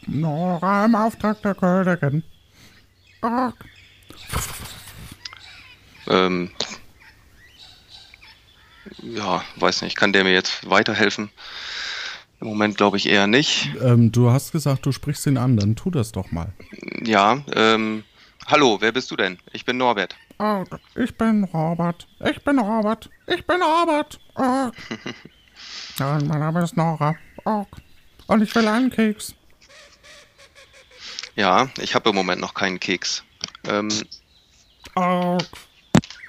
Nora im Auftrag der Königin. ähm, ja, weiß nicht, kann der mir jetzt weiterhelfen? Im Moment glaube ich eher nicht. Ähm, du hast gesagt, du sprichst ihn an, dann tu das doch mal. Ja, ähm, hallo, wer bist du denn? Ich bin Norbert. Oh, ich bin Robert. Ich bin Robert. Ich bin Robert. Oh. ja, mein Name ist Nora. Oh. Und ich will einen Keks. Ja, ich habe im Moment noch keinen Keks. Ähm, Oh.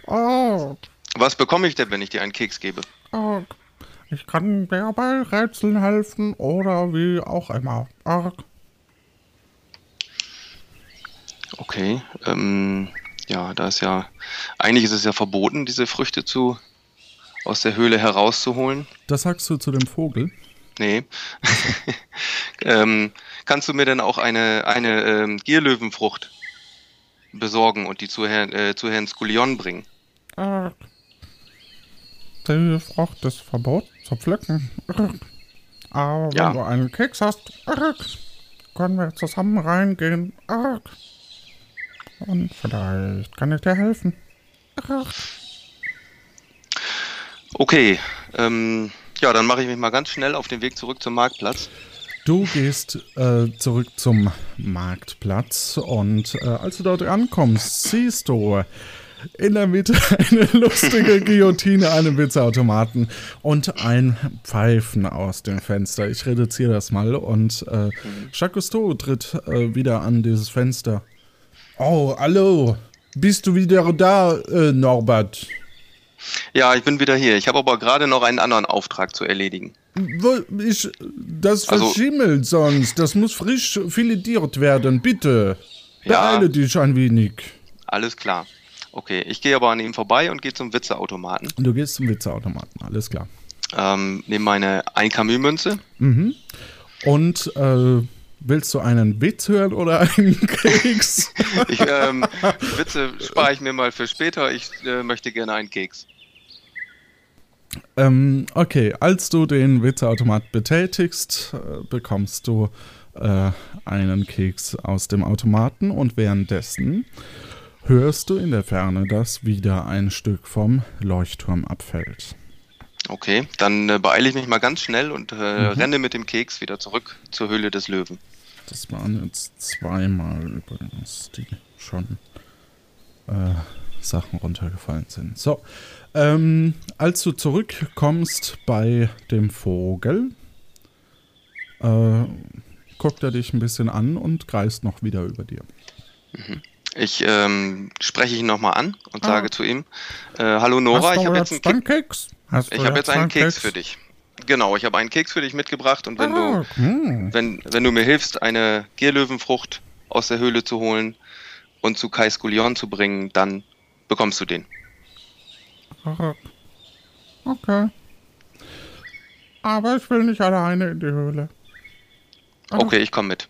Oh. was bekomme ich denn, wenn ich dir einen Keks gebe? Oh. Ich kann dir bei Rätseln helfen oder wie auch immer. Oh. Okay, ähm, ja, da ist ja, eigentlich ist es ja verboten, diese Früchte zu, aus der Höhle herauszuholen. Das sagst du zu dem Vogel? Nee. ähm, kannst du mir denn auch eine, eine ähm, Gierlöwenfrucht besorgen und die zu, Herrn, äh, zu Herrn Skulion bringen? Oh. Die Frucht ist verboten zu pflücken. Aber wenn Ja. du einen Keks hast, können wir zusammen reingehen. Und vielleicht kann ich dir helfen. Okay, ähm, ja, dann mache ich mich mal ganz schnell auf den Weg zurück zum Marktplatz. Du gehst äh, zurück zum Marktplatz und äh, als du dort ankommst, siehst du in der Mitte eine lustige Guillotine, einen Witzeautomaten und ein Pfeifen aus dem Fenster. Ich reduziere das mal und äh, Jacques Cousteau tritt äh, wieder an dieses Fenster. Oh, hallo. Bist du wieder da, äh, Norbert? Ja, ich bin wieder hier. Ich habe aber gerade noch einen anderen Auftrag zu erledigen. Wo- Ich, das Also- verschimmelt sonst. Das muss frisch filetiert werden, bitte. Ja. Beeile dich ein wenig. Alles klar. Okay, ich gehe aber an ihm vorbei und gehe zum Witzeautomaten. Du gehst zum Witzeautomaten, alles klar. Ähm, nehme meine 1 Camus-Münze. Mhm. Und äh, willst du einen Witz hören oder einen Keks? Ich, ähm, Witze spare ich mir mal für später. Ich äh, möchte gerne einen Keks. ähm, okay, als du den Witzeautomat betätigst, äh, bekommst du äh, einen Keks aus dem Automaten und währenddessen hörst du in der Ferne, dass wieder ein Stück vom Leuchtturm abfällt. Okay, dann äh, beeile ich mich mal ganz schnell und äh, renne mit dem Keks wieder zurück zur Höhle des Löwen. Das waren jetzt zweimal übrigens, die schon äh, Sachen runtergefallen sind. So, ähm, als du zurückkommst bei dem Vogel, äh, guckt er dich ein bisschen an und kreist noch wieder über dir. Ich ähm, spreche ihn nochmal an und Ah. sage zu ihm: äh, Hallo Nora, ich habe jetzt einen, einen Ke Keks. Ich du hab jetzt einen Keks für dich. Genau, ich habe einen Keks für dich mitgebracht und wenn Ah, du, hm. wenn, wenn du mir hilfst, eine Gierlöwenfrucht aus der Höhle zu holen und zu Kai Skulion zu bringen, dann bekommst du den. Okay. Aber ich will nicht alleine in die Höhle. Okay, ich komme mit.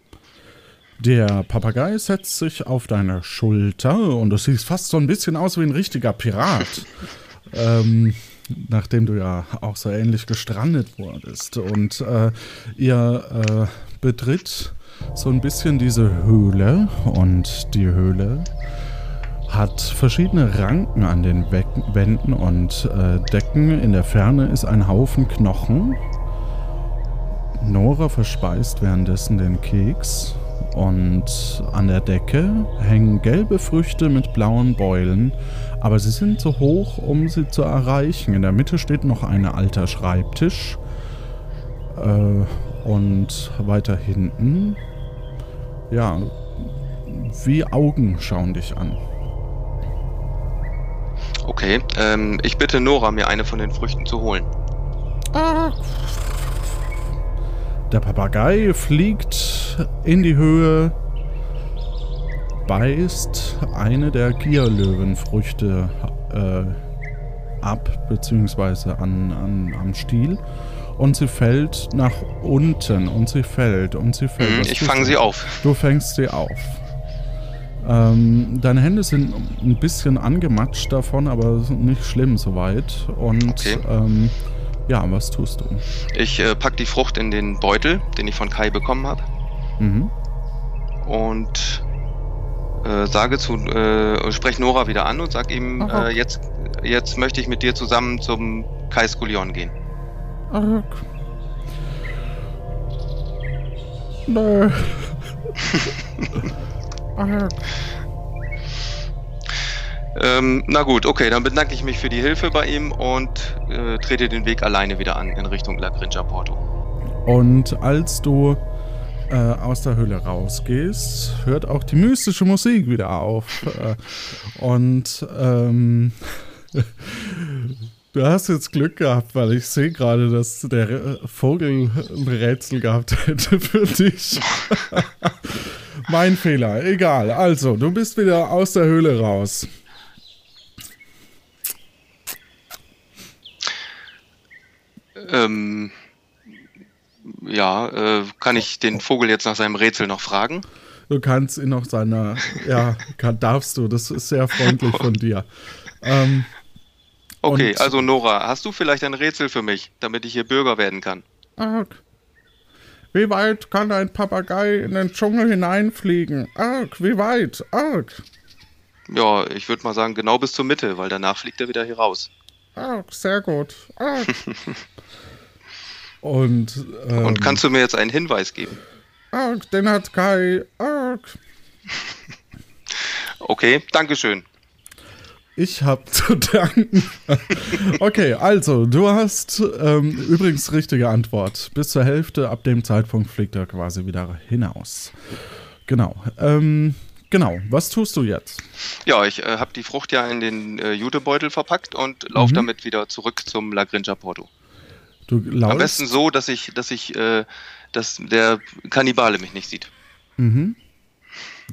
Der Papagei setzt sich auf deine Schulter und du siehst fast so ein bisschen aus wie ein richtiger Pirat. ähm, nachdem du ja auch so ähnlich gestrandet wurdest. Und äh, ihr äh, betritt so ein bisschen diese Höhle und die Höhle hat verschiedene Ranken an den Weck- Wänden und äh, Decken. In der Ferne ist ein Haufen Knochen. Nora verspeist währenddessen den Keks und an der Decke hängen gelbe Früchte mit blauen Beulen, aber sie sind zu hoch, um sie zu erreichen. In der Mitte steht noch ein alter Schreibtisch äh, und weiter hinten, ja, wie Augen schauen dich an. Okay, ähm, ich bitte Nora, mir eine von den Früchten zu holen. Der Papagei fliegt in die Höhe, beißt eine der Gierlöwenfrüchte äh, ab, beziehungsweise an, an, am Stiel. Und sie fällt nach unten und sie fällt und sie fällt. Mhm, ich fange sie auf. Du fängst sie auf. Ähm, deine Hände sind ein bisschen angematscht davon, aber nicht schlimm soweit. Und Okay. ähm, ja, was tust du? Ich äh, pack die Frucht in den Beutel, den ich von Kai bekommen habe, Mhm. und äh, sage zu, äh, sprech Nora wieder an und sag ihm, äh, jetzt, jetzt möchte ich mit dir zusammen zum Kai Skulion gehen. Ach. Nö. Ähm, na gut, okay, dann bedanke ich mich für die Hilfe bei ihm und äh, trete den Weg alleine wieder an in Richtung La Grinja Porto. Und als du äh, aus der Höhle rausgehst, hört auch die mystische Musik wieder auf. Äh, und ähm, du hast jetzt Glück gehabt, weil ich sehe gerade, dass der Vogel ein Rätsel gehabt hätte für dich. mein Fehler, egal. Also, du bist wieder aus der Höhle raus. Ähm, ja, äh, kann ich den Vogel jetzt nach seinem Rätsel noch fragen? Du kannst ihn noch seiner, ja, kann, darfst du, das ist sehr freundlich von dir. Ähm, okay, also Nora, hast du vielleicht ein Rätsel für mich, damit ich hier Bürger werden kann? Arg. Wie weit kann ein Papagei in den Dschungel hineinfliegen? Arg, wie weit? Arg. Ja, ich würde mal sagen, genau bis zur Mitte, weil danach fliegt er wieder hier raus. Arg, sehr gut. Arg. Und, ähm, Und kannst du mir jetzt einen Hinweis geben? Arg, den hat Kai. Arg. Okay, Dankeschön. Ich hab zu danken. okay, also, du hast ähm, übrigens richtige Antwort. Bis zur Hälfte, ab dem Zeitpunkt fliegt er quasi wieder hinaus. Genau. Ähm, genau, was tust du jetzt? Ja, ich äh, habe die Frucht ja in den äh, Jutebeutel verpackt und laufe mhm. damit wieder zurück zum La Grinja Porto. Du Am besten so, dass ich, dass ich, äh, dass der Kannibale mich nicht sieht. Mhm.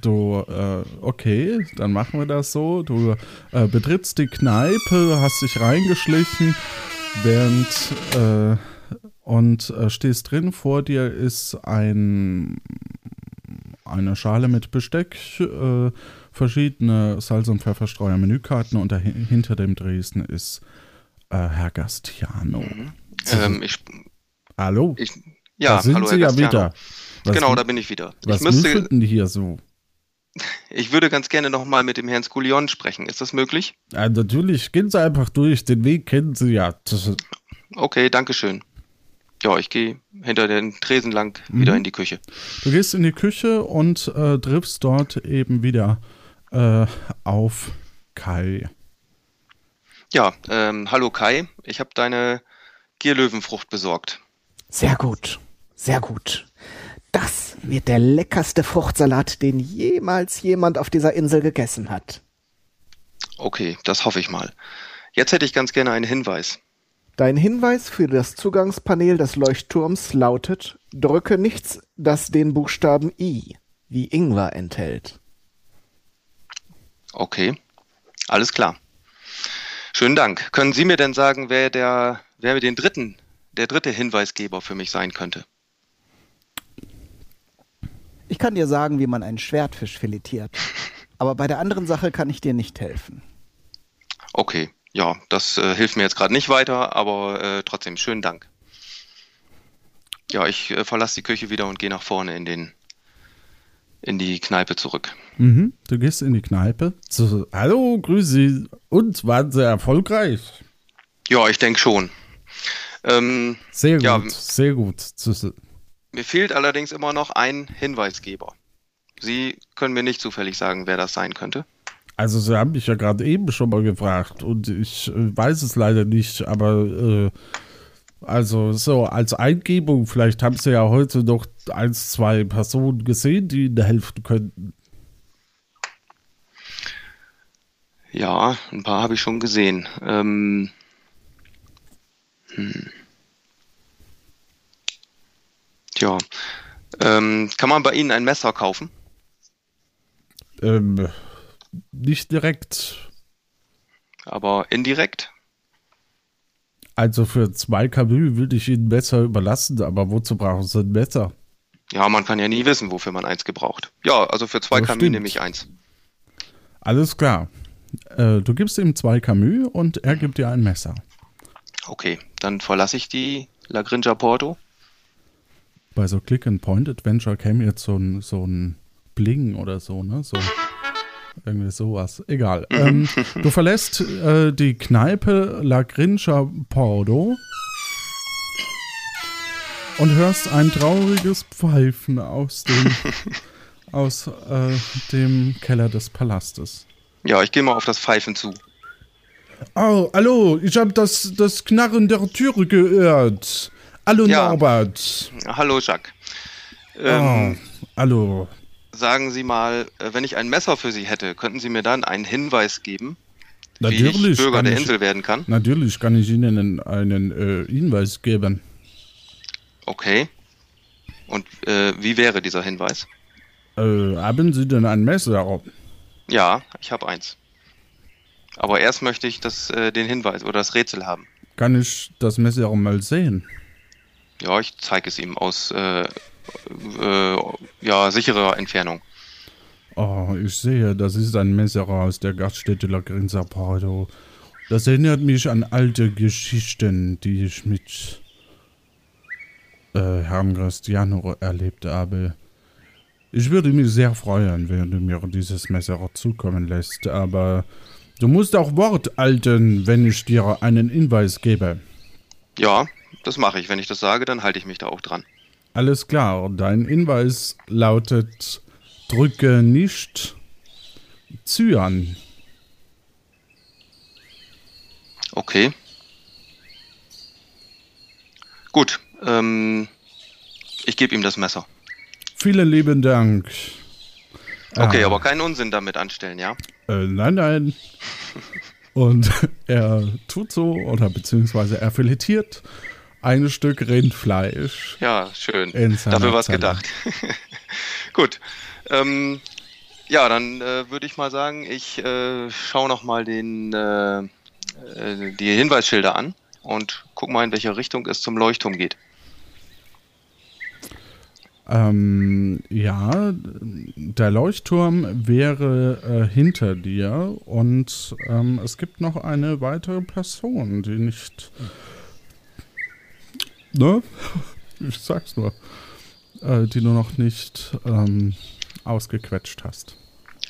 Du, äh, okay, dann machen wir das so. Du äh, betrittst die Kneipe, hast dich reingeschlichen, während äh, und äh, stehst drin. Vor dir ist ein eine Schale mit Besteck, äh, verschiedene Salz- und Pfefferstreuer Menükarten und hinter dem Dresden ist äh, Herr Gastiano. Mhm. Ähm, ich, hallo? Ich, ja, da sind hallo, Sie ja wieder. Was genau, da bin ich wieder. Was ich müsste, denn hier so? Ich würde ganz gerne nochmal mit dem Herrn Skullion sprechen. Ist das möglich? Ja, natürlich. Gehen Sie einfach durch. Den Weg kennen Sie ja. Okay, danke schön. Ja, ich gehe hinter den Tresen lang mhm. wieder in die Küche. Du gehst in die Küche und äh, triffst dort eben wieder äh, auf Kai. Ja, ähm, hallo Kai. Ich habe deine Gierlöwenfrucht besorgt. Sehr gut, sehr gut. Das wird der leckerste Fruchtsalat, den jemals jemand auf dieser Insel gegessen hat. Okay, das hoffe ich mal. Jetzt hätte ich ganz gerne einen Hinweis. Dein Hinweis für das Zugangspanel des Leuchtturms lautet, drücke nichts, das den Buchstaben I wie Ingwer enthält. Okay, alles klar. Schönen Dank. Können Sie mir denn sagen, wer der wer den dritten, der dritte Hinweisgeber für mich sein könnte. Ich kann dir sagen, wie man einen Schwertfisch filetiert. Aber bei der anderen Sache kann ich dir nicht helfen. Okay, ja, das äh, hilft mir jetzt gerade nicht weiter, aber äh, trotzdem schönen Dank. Ja, ich äh, verlasse die Küche wieder und gehe nach vorne in den in die Kneipe zurück. Mhm, du gehst in die Kneipe. So, hallo, grüße Sie. Und waren Sie erfolgreich? Ja, ich denke schon. Ähm, sehr gut, ja, sehr gut. Mir fehlt allerdings immer noch ein Hinweisgeber. Sie können mir nicht zufällig sagen, wer das sein könnte. Also Sie haben mich ja gerade eben schon mal gefragt und ich äh, weiß es leider nicht, aber äh, also so als Eingebung, vielleicht haben Sie ja heute noch ein, zwei Personen gesehen, die Ihnen helfen könnten. Ja, ein paar habe ich schon gesehen. Ähm, Tja. Ähm, kann man bei Ihnen ein Messer kaufen? Ähm, nicht direkt. Aber indirekt? Also für zwei Kabü würde ich Ihnen Messer überlassen, aber wozu brauchen Sie ein Messer? Ja, man kann ja nie wissen, wofür man eins gebraucht. Ja, also für zwei Camus nehme ich eins. Alles klar. Äh, du gibst ihm zwei Camus und er gibt dir ein Messer. Okay, dann verlasse ich die La Grinja Porto. Bei so Click-and-Point-Adventure käme jetzt so ein, so ein Bling oder so, ne? So irgendwie sowas. Egal. Mhm. Ähm, du verlässt äh, die Kneipe La Grinja Porto und hörst ein trauriges Pfeifen aus dem, aus äh, dem Keller des Palastes. Ja, ich gehe mal auf das Pfeifen zu. Oh, hallo, ich habe das, das Knarren der Türe gehört. Hallo Ja. Norbert. Hallo, Jacques. Ähm, oh, hallo. Sagen Sie mal, äh, wenn ich ein Messer für Sie hätte, könnten Sie mir dann einen Hinweis geben, wie Natürlich ich Bürger der ich- Insel werden kann? Natürlich kann ich Ihnen einen, einen äh, Hinweis geben. Okay. Und äh, wie wäre dieser Hinweis? Äh, haben Sie denn ein Messer? Ja, ich habe eins. Aber erst möchte ich das, äh, den Hinweis oder das Rätsel haben. Kann ich das Messer mal sehen? Ja, ich zeige es ihm aus äh, äh, ja, sicherer Entfernung. Oh, ich sehe, das ist ein Messer aus der Gaststätte La Grinza Pardo. Das erinnert mich an alte Geschichten, die ich mit äh, Herrn Cristiano erlebt habe. Ich würde mich sehr freuen, wenn du mir dieses Messer zukommen lässt, aber du musst auch Wort halten, wenn ich dir einen Hinweis gebe. Ja, das mache ich. Wenn ich das sage, dann halte ich mich da auch dran. Alles klar, dein Hinweis lautet, drücke nicht Cyan. Okay. Gut, ähm, ich gebe ihm das Messer. Vielen lieben Dank. Okay, Ah. aber keinen Unsinn damit anstellen, ja? Äh, nein, nein. Und er tut so, oder beziehungsweise er filetiert ein Stück Rindfleisch. Ja, schön. Dafür was Zelle. gedacht. Gut. Ähm, ja, dann äh, würde ich mal sagen, ich äh, schaue nochmal den äh, äh, die Hinweisschilder an und guck mal, in welche Richtung es zum Leuchtturm geht. Ähm, ja, der Leuchtturm wäre äh, hinter dir und ähm, es gibt noch eine weitere Person, die nicht. Ne? Ich sag's nur. Äh, die du noch nicht ähm, ausgequetscht hast.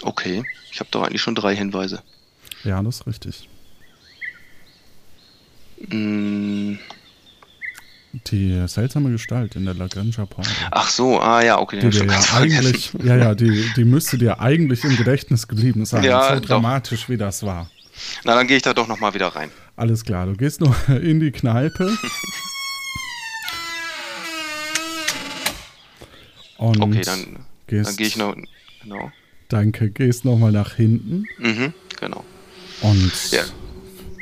Okay, ich habe doch eigentlich schon drei Hinweise. Ja, das ist richtig. Mm, Die seltsame Gestalt in der Lagrange Pond. ach so, ah ja, okay, Die dir ja eigentlich, vergessen. ja, ja, die, die müsste dir eigentlich im Gedächtnis geblieben sein. Ja, so doch. dramatisch wie das war. Na, dann gehe ich da doch nochmal wieder rein. Alles klar, du gehst nur in die Kneipe. Und Okay, dann, gehst, dann gehe ich noch. Genau. Danke, gehst nochmal nach hinten Mhm, genau. und Ja.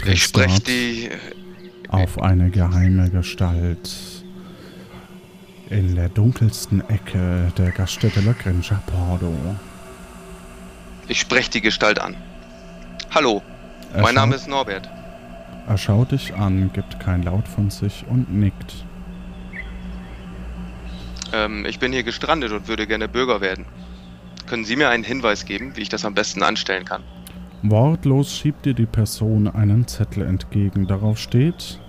Ich spreche die. auf eine geheime Gestalt in der dunkelsten Ecke der Gaststätte La Grinja Pordo. Ich spreche die Gestalt an. Hallo, Er mein Name ist Norbert. Er schaut dich an, gibt kein Laut von sich und nickt. Ähm, ich bin hier gestrandet und würde gerne Bürger werden. Können Sie mir einen Hinweis geben, wie ich das am besten anstellen kann? Wortlos schiebt dir die Person einen Zettel entgegen. Darauf steht,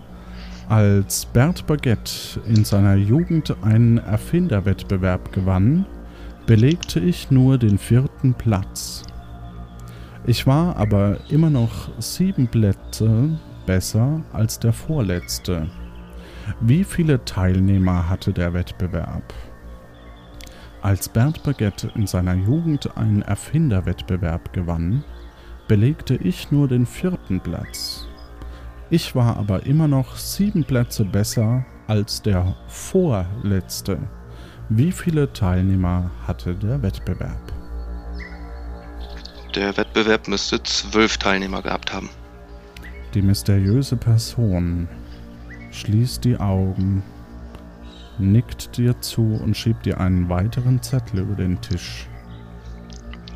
als Bert Baguette in seiner Jugend einen Erfinderwettbewerb gewann, belegte ich nur den vierten Platz. Ich war aber immer noch sieben Plätze besser als der vorletzte. Wie viele Teilnehmer hatte der Wettbewerb? Als Bert Baguette in seiner Jugend einen Erfinderwettbewerb gewann, belegte ich nur den vierten Platz. Ich war aber immer noch sieben Plätze besser als der vorletzte. Wie viele Teilnehmer hatte der Wettbewerb? Der Wettbewerb müsste zwölf Teilnehmer gehabt haben. Die mysteriöse Person schließt die Augen, nickt dir zu und schiebt dir einen weiteren Zettel über den Tisch.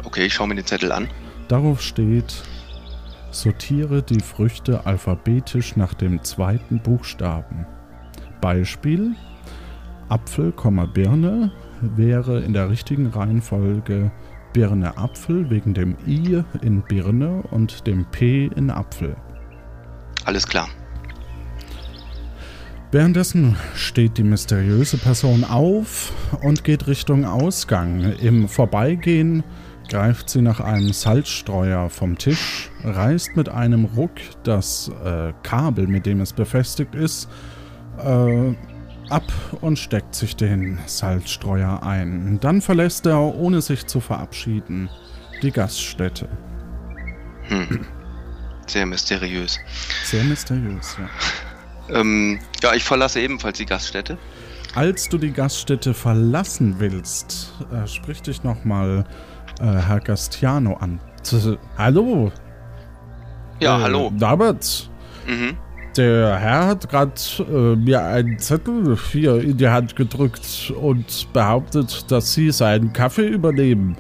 Okay, ich schaue mir den Zettel an. Darauf steht, sortiere die Früchte alphabetisch nach dem zweiten Buchstaben. Beispiel, Apfel, Birne wäre in der richtigen Reihenfolge Birne Apfel wegen dem I in Birne und dem P in Apfel. Alles klar. Währenddessen steht die mysteriöse Person auf und geht Richtung Ausgang. Im Vorbeigehen greift sie nach einem Salzstreuer vom Tisch, reißt mit einem Ruck das äh, Kabel, mit dem es befestigt ist, äh, ab und steckt sich den Salzstreuer ein. Dann verlässt er, ohne sich zu verabschieden, die Gaststätte. Hm. Sehr mysteriös. Sehr mysteriös, ja. Ähm, ja, ich verlasse ebenfalls die Gaststätte. Als du die Gaststätte verlassen willst, äh, spricht dich nochmal äh, Herr Gastiano an. Z hallo? Ja, äh, hallo. Dabert. Mhm. Der Herr hat gerade äh, mir einen Zettel hier in die Hand gedrückt und behauptet, dass Sie seinen Kaffee übernehmen.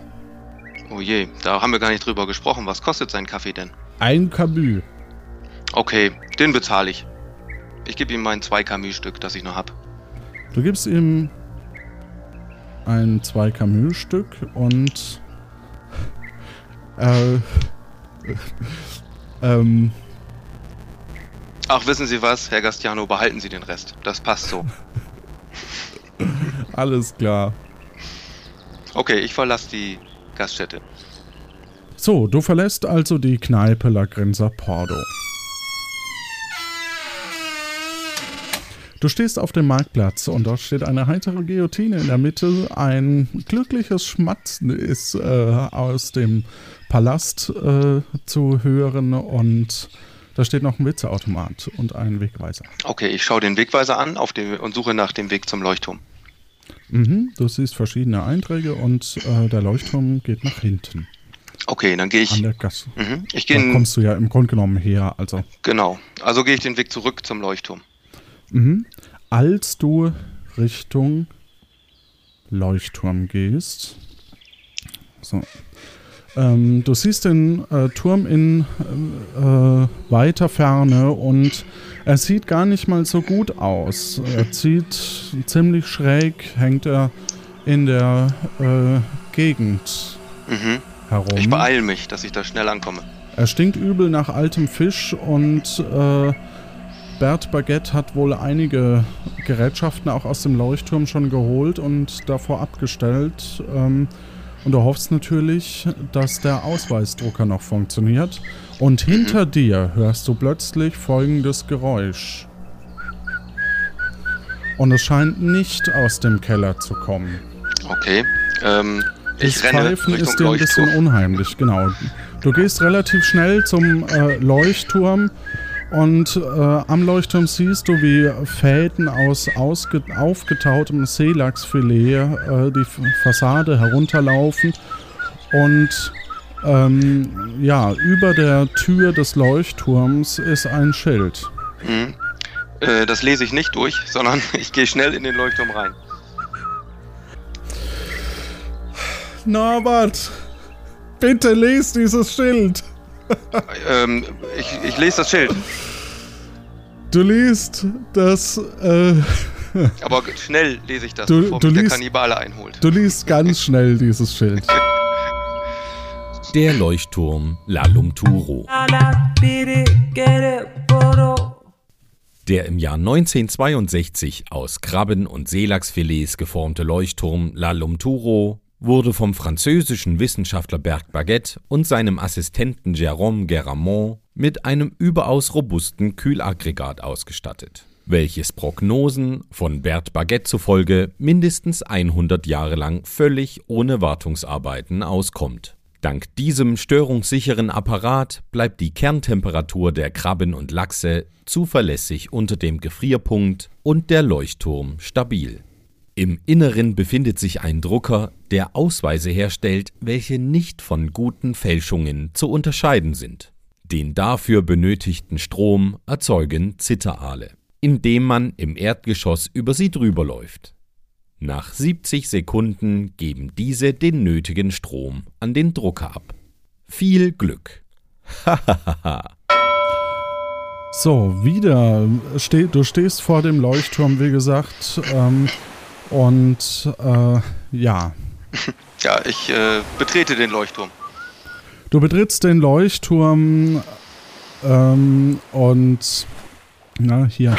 Oh je, da haben wir gar nicht drüber gesprochen. Was kostet sein Kaffee denn? Ein Camus. Okay, den bezahle ich. Ich gebe ihm mein zwei Camus-Stück, das ich noch hab. Du gibst ihm ein zwei Camus-Stück und äh, ähm, Ach, wissen Sie was, Herr Gastiano, behalten Sie den Rest. Das passt so. Alles klar. Okay, ich verlasse die Gaststätte. So, du verlässt also die Kneipe La Grinza Pordo. Du stehst auf dem Marktplatz und dort steht eine heitere Guillotine in der Mitte. Ein glückliches Schmatzen ist äh, aus dem Palast äh, zu hören und da steht noch ein Witzeautomat und ein Wegweiser. Okay, ich schaue den Wegweiser an auf dem, und suche nach dem Weg zum Leuchtturm. Mhm, du siehst verschiedene Einträge und äh, der Leuchtturm geht nach hinten. Okay, dann gehe ich. An der Gasse. Mhm, ich Da kommst du ja im Grunde genommen her. Also, Genau. Also gehe ich den Weg zurück zum Leuchtturm. Mhm. als du Richtung Leuchtturm gehst, so, ähm, du siehst den äh, Turm in äh, weiter Ferne und er sieht gar nicht mal so gut aus. Er zieht ziemlich schräg, hängt er in der äh, Gegend Mhm. herum. Ich beeile mich, dass ich da schnell ankomme. Er stinkt übel nach altem Fisch und äh, Bert Baguette hat wohl einige Gerätschaften auch aus dem Leuchtturm schon geholt und davor abgestellt. Ähm, und du hoffst natürlich, dass der Ausweisdrucker noch funktioniert. Und hinter dir hörst du plötzlich folgendes Geräusch. Und es scheint nicht aus dem Keller zu kommen. Okay. Ähm, ich Das renne Pfeifen Richtung ist dir ein bisschen unheimlich, genau. Du gehst relativ schnell zum äh, Leuchtturm und äh, am Leuchtturm siehst du, wie Fäden aus ausge aufgetautem Seelachsfilet äh, die Fassade herunterlaufen und ähm, ja, über der Tür des Leuchtturms ist ein Schild. Mhm. Äh, das lese ich nicht durch, sondern ich gehe schnell in den Leuchtturm rein. Norbert, bitte lies dieses Schild. Ähm, ich, ich lese das Schild, Du liest das, äh, aber schnell lese ich das, Du- bevor du mich der liest- Kannibale einholt. du liest ganz schnell dieses Schild. Der Leuchtturm La Lumturo. Der im Jahr 1962 aus Krabben- und Seelachsfilets geformte Leuchtturm La Lumturo wurde vom französischen Wissenschaftler Bert Baguette und seinem Assistenten Jérôme Guéramont mit einem überaus robusten Kühlaggregat ausgestattet, welches Prognosen von Bert Baguette zufolge mindestens 100 Jahre lang völlig ohne Wartungsarbeiten auskommt. Dank diesem störungssicheren Apparat bleibt die Kerntemperatur der Krabben und Lachse zuverlässig unter dem Gefrierpunkt und der Leuchtturm stabil. Im Inneren befindet sich ein Drucker, der Ausweise herstellt, welche nicht von guten Fälschungen zu unterscheiden sind. Den dafür benötigten Strom erzeugen Zitteraale, indem man im Erdgeschoss über sie drüber läuft. Nach 70 Sekunden geben diese den nötigen Strom an den Drucker ab. Viel Glück. Hahaha. So, wieder. Du stehst vor dem Leuchtturm, wie gesagt. Ähm, und äh, ja, Ja, ich äh, betrete den Leuchtturm. du betrittst den Leuchtturm ähm, und na hier.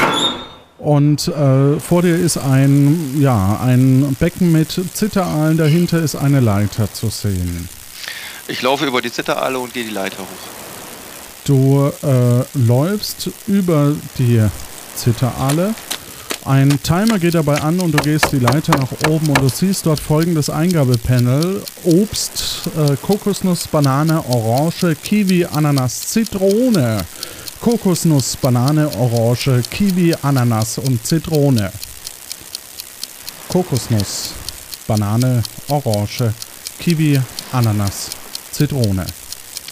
Und äh, vor dir ist ein, ja, ein Becken mit Zitteraalen, dahinter ist eine Leiter zu sehen. Ich laufe über die Zitteraale und gehe die Leiter hoch. Du äh, läufst über die Zitteraale. Ein Timer geht dabei an und du gehst die Leiter nach oben und du siehst dort folgendes Eingabepanel. Obst, äh, Kokosnuss, Banane, Orange, Kiwi, Ananas, Zitrone. Kokosnuss, Banane, Orange, Kiwi, Ananas und Zitrone. Kokosnuss, Banane, Orange, Kiwi, Ananas, Zitrone.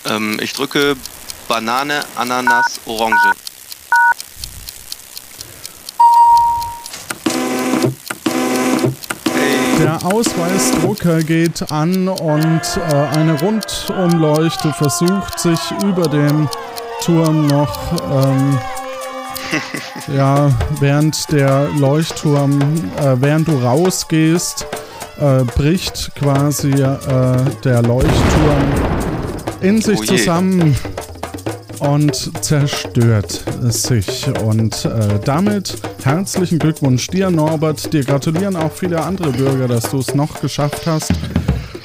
Ähm, ich drücke Banane, Ananas, Orange. Der Ausweisdrucker geht an und äh, eine Rundumleuchte versucht sich über dem Turm noch, ähm, ja, während der Leuchtturm, äh, während du rausgehst, äh, bricht quasi äh, der Leuchtturm in sich Oh zusammen und zerstört sich. Und äh, damit herzlichen Glückwunsch dir, Norbert. Dir gratulieren auch viele andere Bürger, dass du es noch geschafft hast.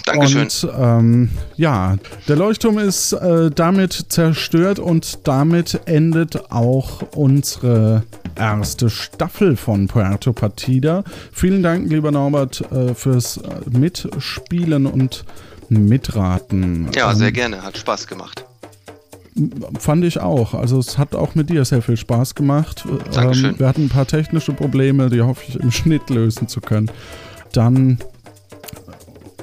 Dankeschön. Und ähm, ja, der Leuchtturm ist äh, damit zerstört und damit endet auch unsere erste Staffel von Puerto Partida. Vielen Dank, lieber Norbert, äh, fürs äh, Mitspielen und Mitraten. Ja, sehr Ähm, gerne. Hat Spaß gemacht. Fand ich auch. Also es hat auch mit dir sehr viel Spaß gemacht. Dankeschön. Ähm, wir hatten ein paar technische Probleme, die hoffe ich im Schnitt lösen zu können. Dann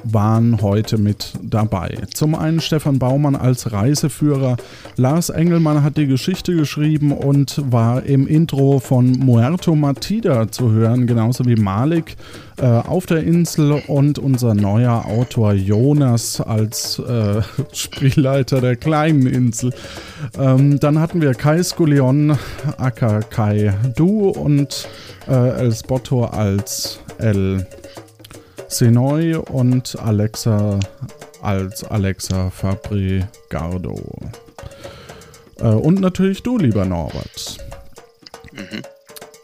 waren heute mit dabei. Zum einen Stefan Baumann als Reiseführer. Lars Engelmann hat die Geschichte geschrieben und war im Intro von Muerto Matida zu hören, genauso wie Malik äh, auf der Insel und unser neuer Autor Jonas als äh, Spielleiter der kleinen Insel. Ähm, dann hatten wir Kai Skulion, aka Kai Du und äh, El Spotto als El Senoy und Alexa als Alexa Fabrigardo. Äh, und natürlich du, lieber Norbert.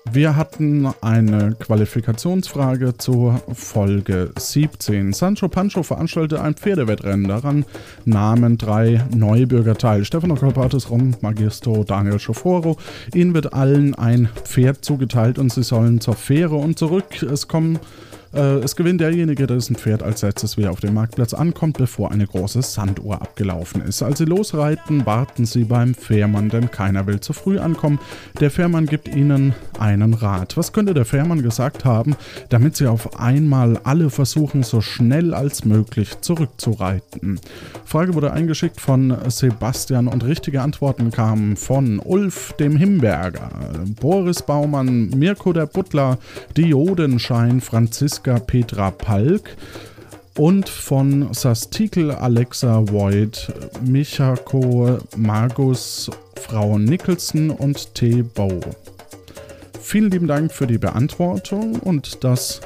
Wir hatten eine Qualifikationsfrage zur Folge 17. Sancho Pancho veranstaltete ein Pferdewettrennen. Daran nahmen drei Neubürger teil. Stefano Colpatis, Ron Magisto, Daniel Schoforo. Ihnen wird allen ein Pferd zugeteilt und sie sollen zur Fähre und zurück. Es kommen äh, es gewinnt derjenige, dessen Pferd als letztes wieder auf dem Marktplatz ankommt, bevor eine große Sanduhr abgelaufen ist. Als sie losreiten, warten sie beim Fährmann, denn keiner will zu früh ankommen. Der Fährmann gibt ihnen einen Rat. Was könnte der Fährmann gesagt haben, damit sie auf einmal alle versuchen, so schnell als möglich zurückzureiten? Frage wurde eingeschickt von Sebastian und richtige Antworten kamen von Ulf dem Himberger, Boris Baumann, Mirko der Butler, Diodenschein, Franziska Petra Palk und von Sastikel Alexa Voigt, Michako Magus, Frau Nicholson und T. Bow. Vielen lieben Dank für die Beantwortung und das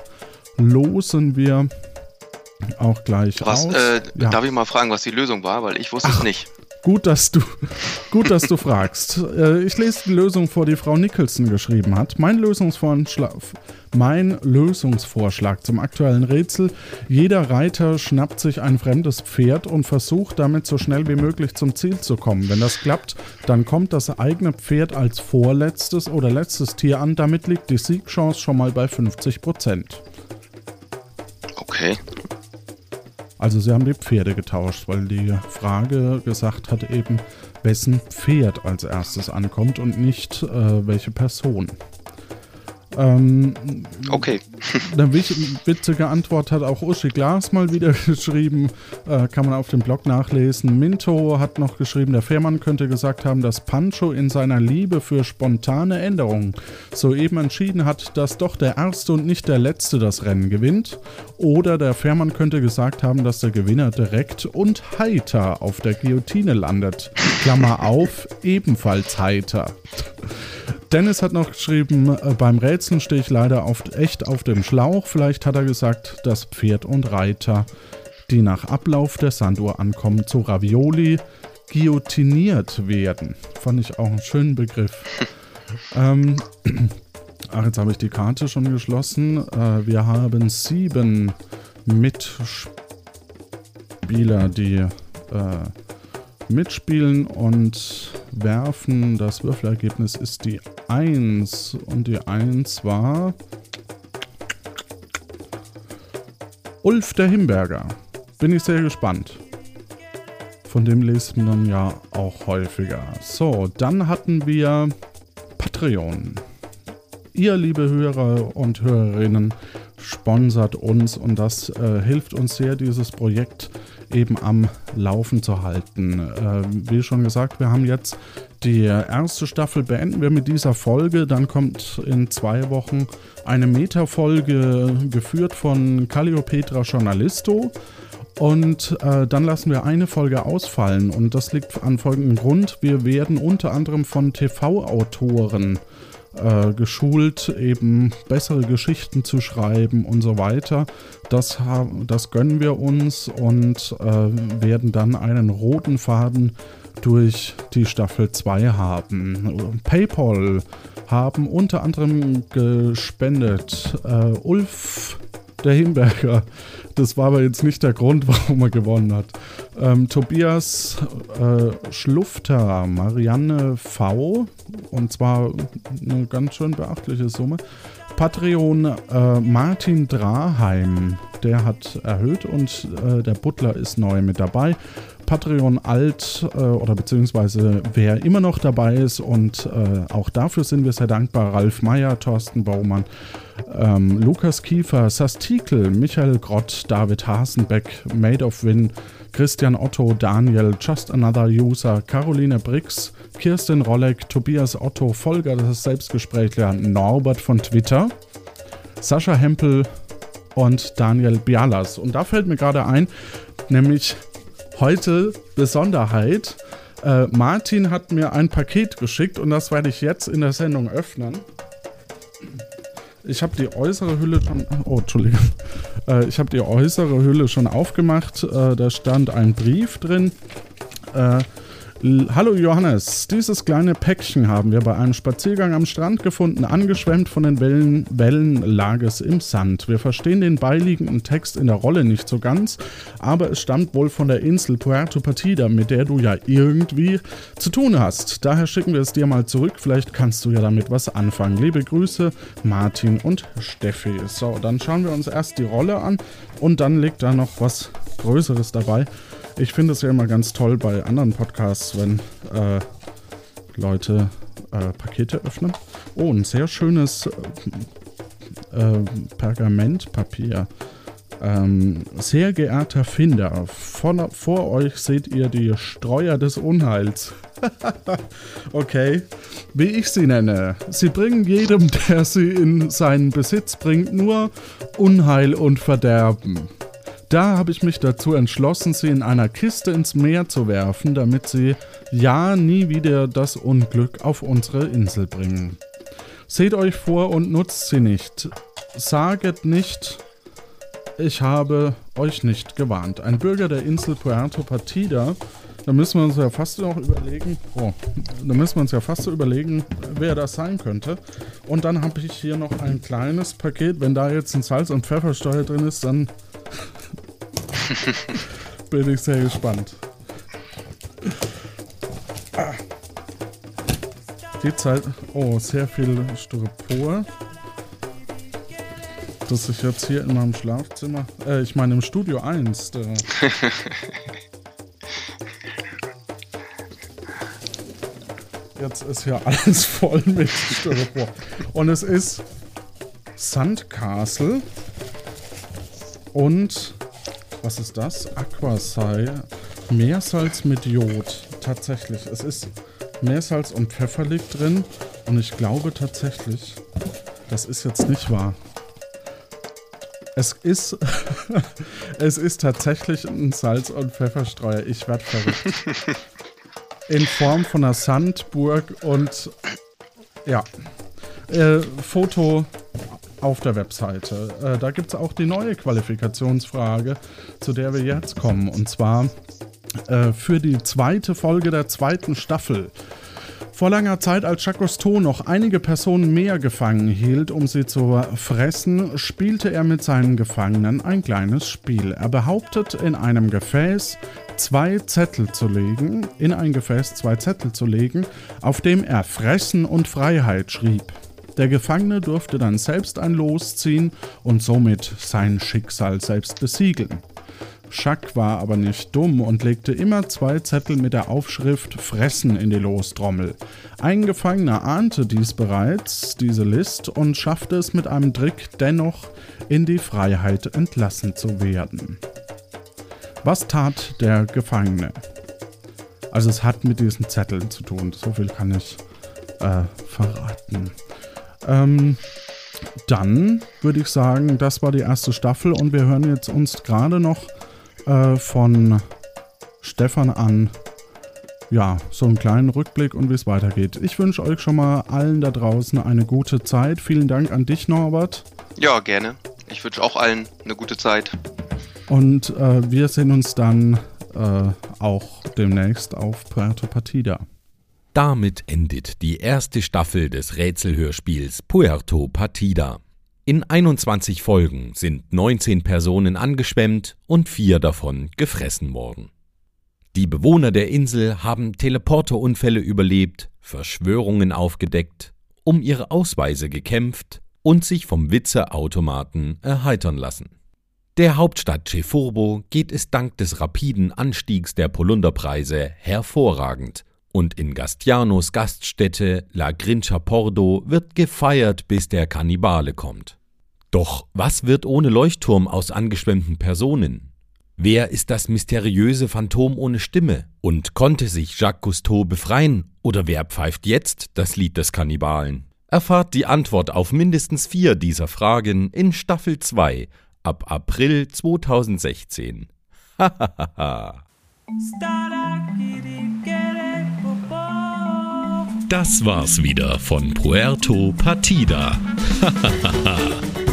losen wir auch gleich Was, aus. äh, Ja. Darf ich mal fragen, was die Lösung war? Weil ich wusste es nicht. Gut, dass du, gut, dass du fragst. Äh, Ich lese die Lösung vor, die Frau Nicholson geschrieben hat. Mein Lösungsvorschlag, mein Lösungsvorschlag zum aktuellen Rätsel: Jeder Reiter schnappt sich ein fremdes Pferd und versucht damit so schnell wie möglich zum Ziel zu kommen. Wenn das klappt, dann kommt das eigene Pferd als vorletztes oder letztes Tier an. Damit liegt die Siegchance schon mal bei 50 Prozent. Okay. Also sie haben die Pferde getauscht, weil die Frage gesagt hat eben, wessen Pferd als erstes ankommt und nicht äh, welche Person. Ähm, Okay. eine witzige Antwort hat auch Uschi Glas mal wieder geschrieben, äh, kann man auf dem Blog nachlesen. Minto hat noch geschrieben, der Fährmann könnte gesagt haben, dass Pancho in seiner Liebe für spontane Änderungen soeben entschieden hat, dass doch der Erste und nicht der Letzte das Rennen gewinnt. Oder der Fährmann könnte gesagt haben, dass der Gewinner direkt und heiter auf der Guillotine landet. Klammer auf, ebenfalls heiter. Dennis hat noch geschrieben, äh, beim Rätseln stehe ich leider oft echt auf dem Schlauch. Vielleicht hat er gesagt, dass Pferd und Reiter, die nach Ablauf der Sanduhr ankommen, zu Ravioli guillotiniert werden. Fand ich auch einen schönen Begriff. ähm, ach, jetzt habe ich die Karte schon geschlossen. Äh, wir haben sieben Mitspieler, die äh, mitspielen und werfen. Das Würfelergebnis ist die 1 und die 1 war Ulf der Himberger. Bin ich sehr gespannt. Von dem liest man dann ja auch häufiger. So, dann hatten wir Patreon. Ihr, liebe Hörer und Hörerinnen, sponsert uns und das äh, hilft uns sehr, dieses Projekt eben am Laufen zu halten. Äh, wie schon gesagt, wir haben jetzt die erste Staffel beenden wir mit dieser Folge. Dann kommt in zwei Wochen eine Meta-Folge geführt von Calliopetra Journalisto. Und äh, dann lassen wir eine Folge ausfallen. Und das liegt an folgendem Grund. Wir werden unter anderem von TV-Autoren äh, geschult, eben bessere Geschichten zu schreiben und so weiter. Das, das gönnen wir uns und äh, werden dann einen roten Faden durch die Staffel 2 haben. PayPal haben unter anderem gespendet. Äh, Ulf der Himberger. Das war aber jetzt nicht der Grund, warum er gewonnen hat. Ähm, Tobias äh, Schlufter, Marianne V. Und zwar eine ganz schön beachtliche Summe. Patreon äh, Martin Draheim, der hat erhöht und äh, der Butler ist neu mit dabei. Patreon alt äh, oder beziehungsweise wer immer noch dabei ist und äh, auch dafür sind wir sehr dankbar. Ralf Meyer, Thorsten Baumann, ähm, Lukas Kiefer, Sastikel, Michael Grott, David Hasenbeck, Made of Win, Christian Otto, Daniel, Just Another User, Caroline Brix, Kirsten Rolleck, Tobias Otto, Volker, das Selbstgesprächler, Norbert von Twitter, Sascha Hempel und Daniel Bialas. Und da fällt mir gerade ein, nämlich heute Besonderheit. Äh, Martin hat mir ein Paket geschickt und das werde ich jetzt in der Sendung öffnen. Ich habe die äußere Hülle schon. Oh, Entschuldigung. Äh, ich habe die äußere Hülle schon aufgemacht. Äh, da stand ein Brief drin. Hallo Johannes, dieses kleine Päckchen haben wir bei einem Spaziergang am Strand gefunden, angeschwemmt von den Wellen, Wellenlages im Sand. Wir verstehen den beiliegenden Text in der Rolle nicht so ganz, aber es stammt wohl von der Insel Puerto Partida, mit der du ja irgendwie zu tun hast. Daher schicken wir es dir mal zurück, vielleicht kannst du ja damit was anfangen. Liebe Grüße, Martin und Steffi. So, dann schauen wir uns erst die Rolle an und dann liegt da noch was Größeres dabei. Ich finde es ja immer ganz toll bei anderen Podcasts, wenn äh, Leute äh, Pakete öffnen. Oh, ein sehr schönes äh, Pergamentpapier. Ähm, sehr geehrter Finder, von, vor euch seht ihr die Streuer des Unheils. okay, wie ich sie nenne. Sie bringen jedem, der sie in seinen Besitz bringt, nur Unheil und Verderben. Da habe ich mich dazu entschlossen, sie in einer Kiste ins Meer zu werfen, damit sie ja nie wieder das Unglück auf unsere Insel bringen. Seht euch vor und nutzt sie nicht. Saget nicht, ich habe euch nicht gewarnt. Ein Bürger der Insel Puerto Partida, da müssen wir uns ja fast noch überlegen, oh, da müssen wir uns ja fast so überlegen, wer das sein könnte. Und dann habe ich hier noch ein kleines Paket. Wenn da jetzt ein Salz- und Pfeffersteuer drin ist, dann Bin ich sehr gespannt. Ah. Die Zeit. Oh, sehr viel Styropor. Das ich jetzt hier in meinem Schlafzimmer. Äh, ich meine im Studio 1. jetzt ist hier alles voll mit Styropor. Und es ist Sandcastle und was ist das? Aquasai. Meersalz mit Jod. Tatsächlich. Es ist Meersalz und Pfeffer liegt drin. Und ich glaube tatsächlich, das ist jetzt nicht wahr. Es ist, es ist tatsächlich ein Salz- und Pfefferstreuer. Ich werde verrückt. In Form von einer Sandburg und ja. Äh, Foto auf der Webseite. Äh, da gibt es auch die neue Qualifikationsfrage, zu der wir jetzt kommen. Und zwar äh, für die zweite Folge der zweiten Staffel Vor langer Zeit, als Jacques Cousteau noch einige Personen mehr gefangen hielt, um sie zu fressen, spielte er mit seinen Gefangenen ein kleines Spiel. Er behauptet, in einem Gefäß zwei Zettel zu legen, in ein Gefäß zwei Zettel zu legen, auf dem er Fressen und Freiheit schrieb. Der Gefangene durfte dann selbst ein Los ziehen und somit sein Schicksal selbst besiegeln. Schack war aber nicht dumm und legte immer zwei Zettel mit der Aufschrift Fressen in die Lostrommel. Ein Gefangener ahnte dies bereits, diese List, und schaffte es mit einem Trick dennoch in die Freiheit entlassen zu werden. Was tat der Gefangene? Also es hat mit diesen Zetteln zu tun, so viel kann ich äh, verraten. Ähm, dann würde ich sagen, das war die erste Staffel und wir hören jetzt uns gerade noch äh, von Stefan an. Ja, so einen kleinen Rückblick und wie es weitergeht. Ich wünsche euch schon mal allen da draußen eine gute Zeit. Vielen Dank an dich, Norbert. Ja, gerne. Ich wünsche auch allen eine gute Zeit. Und äh, wir sehen uns dann äh, auch demnächst auf Puerto Partida. Damit endet die erste Staffel des Rätselhörspiels Puerto Partida. In 21 Folgen sind 19 Personen angeschwemmt und vier davon gefressen worden. Die Bewohner der Insel haben Teleporterunfälle überlebt, Verschwörungen aufgedeckt, um ihre Ausweise gekämpft und sich vom Witzeautomaten erheitern lassen. Der Hauptstadt Cefurbo geht es dank des rapiden Anstiegs der Polunderpreise hervorragend und in Gastianos Gaststätte La Grincha Pordo wird gefeiert, bis der Kannibale kommt. Doch was wird ohne Leuchtturm aus angeschwemmten Personen? Wer ist das mysteriöse Phantom ohne Stimme? Und konnte sich Jacques Cousteau befreien? Oder wer pfeift jetzt das Lied des Kannibalen? Erfahrt die Antwort auf mindestens vier dieser Fragen in Staffel 2 ab April 2016. Hahaha. Das war's wieder von Puerto Partida.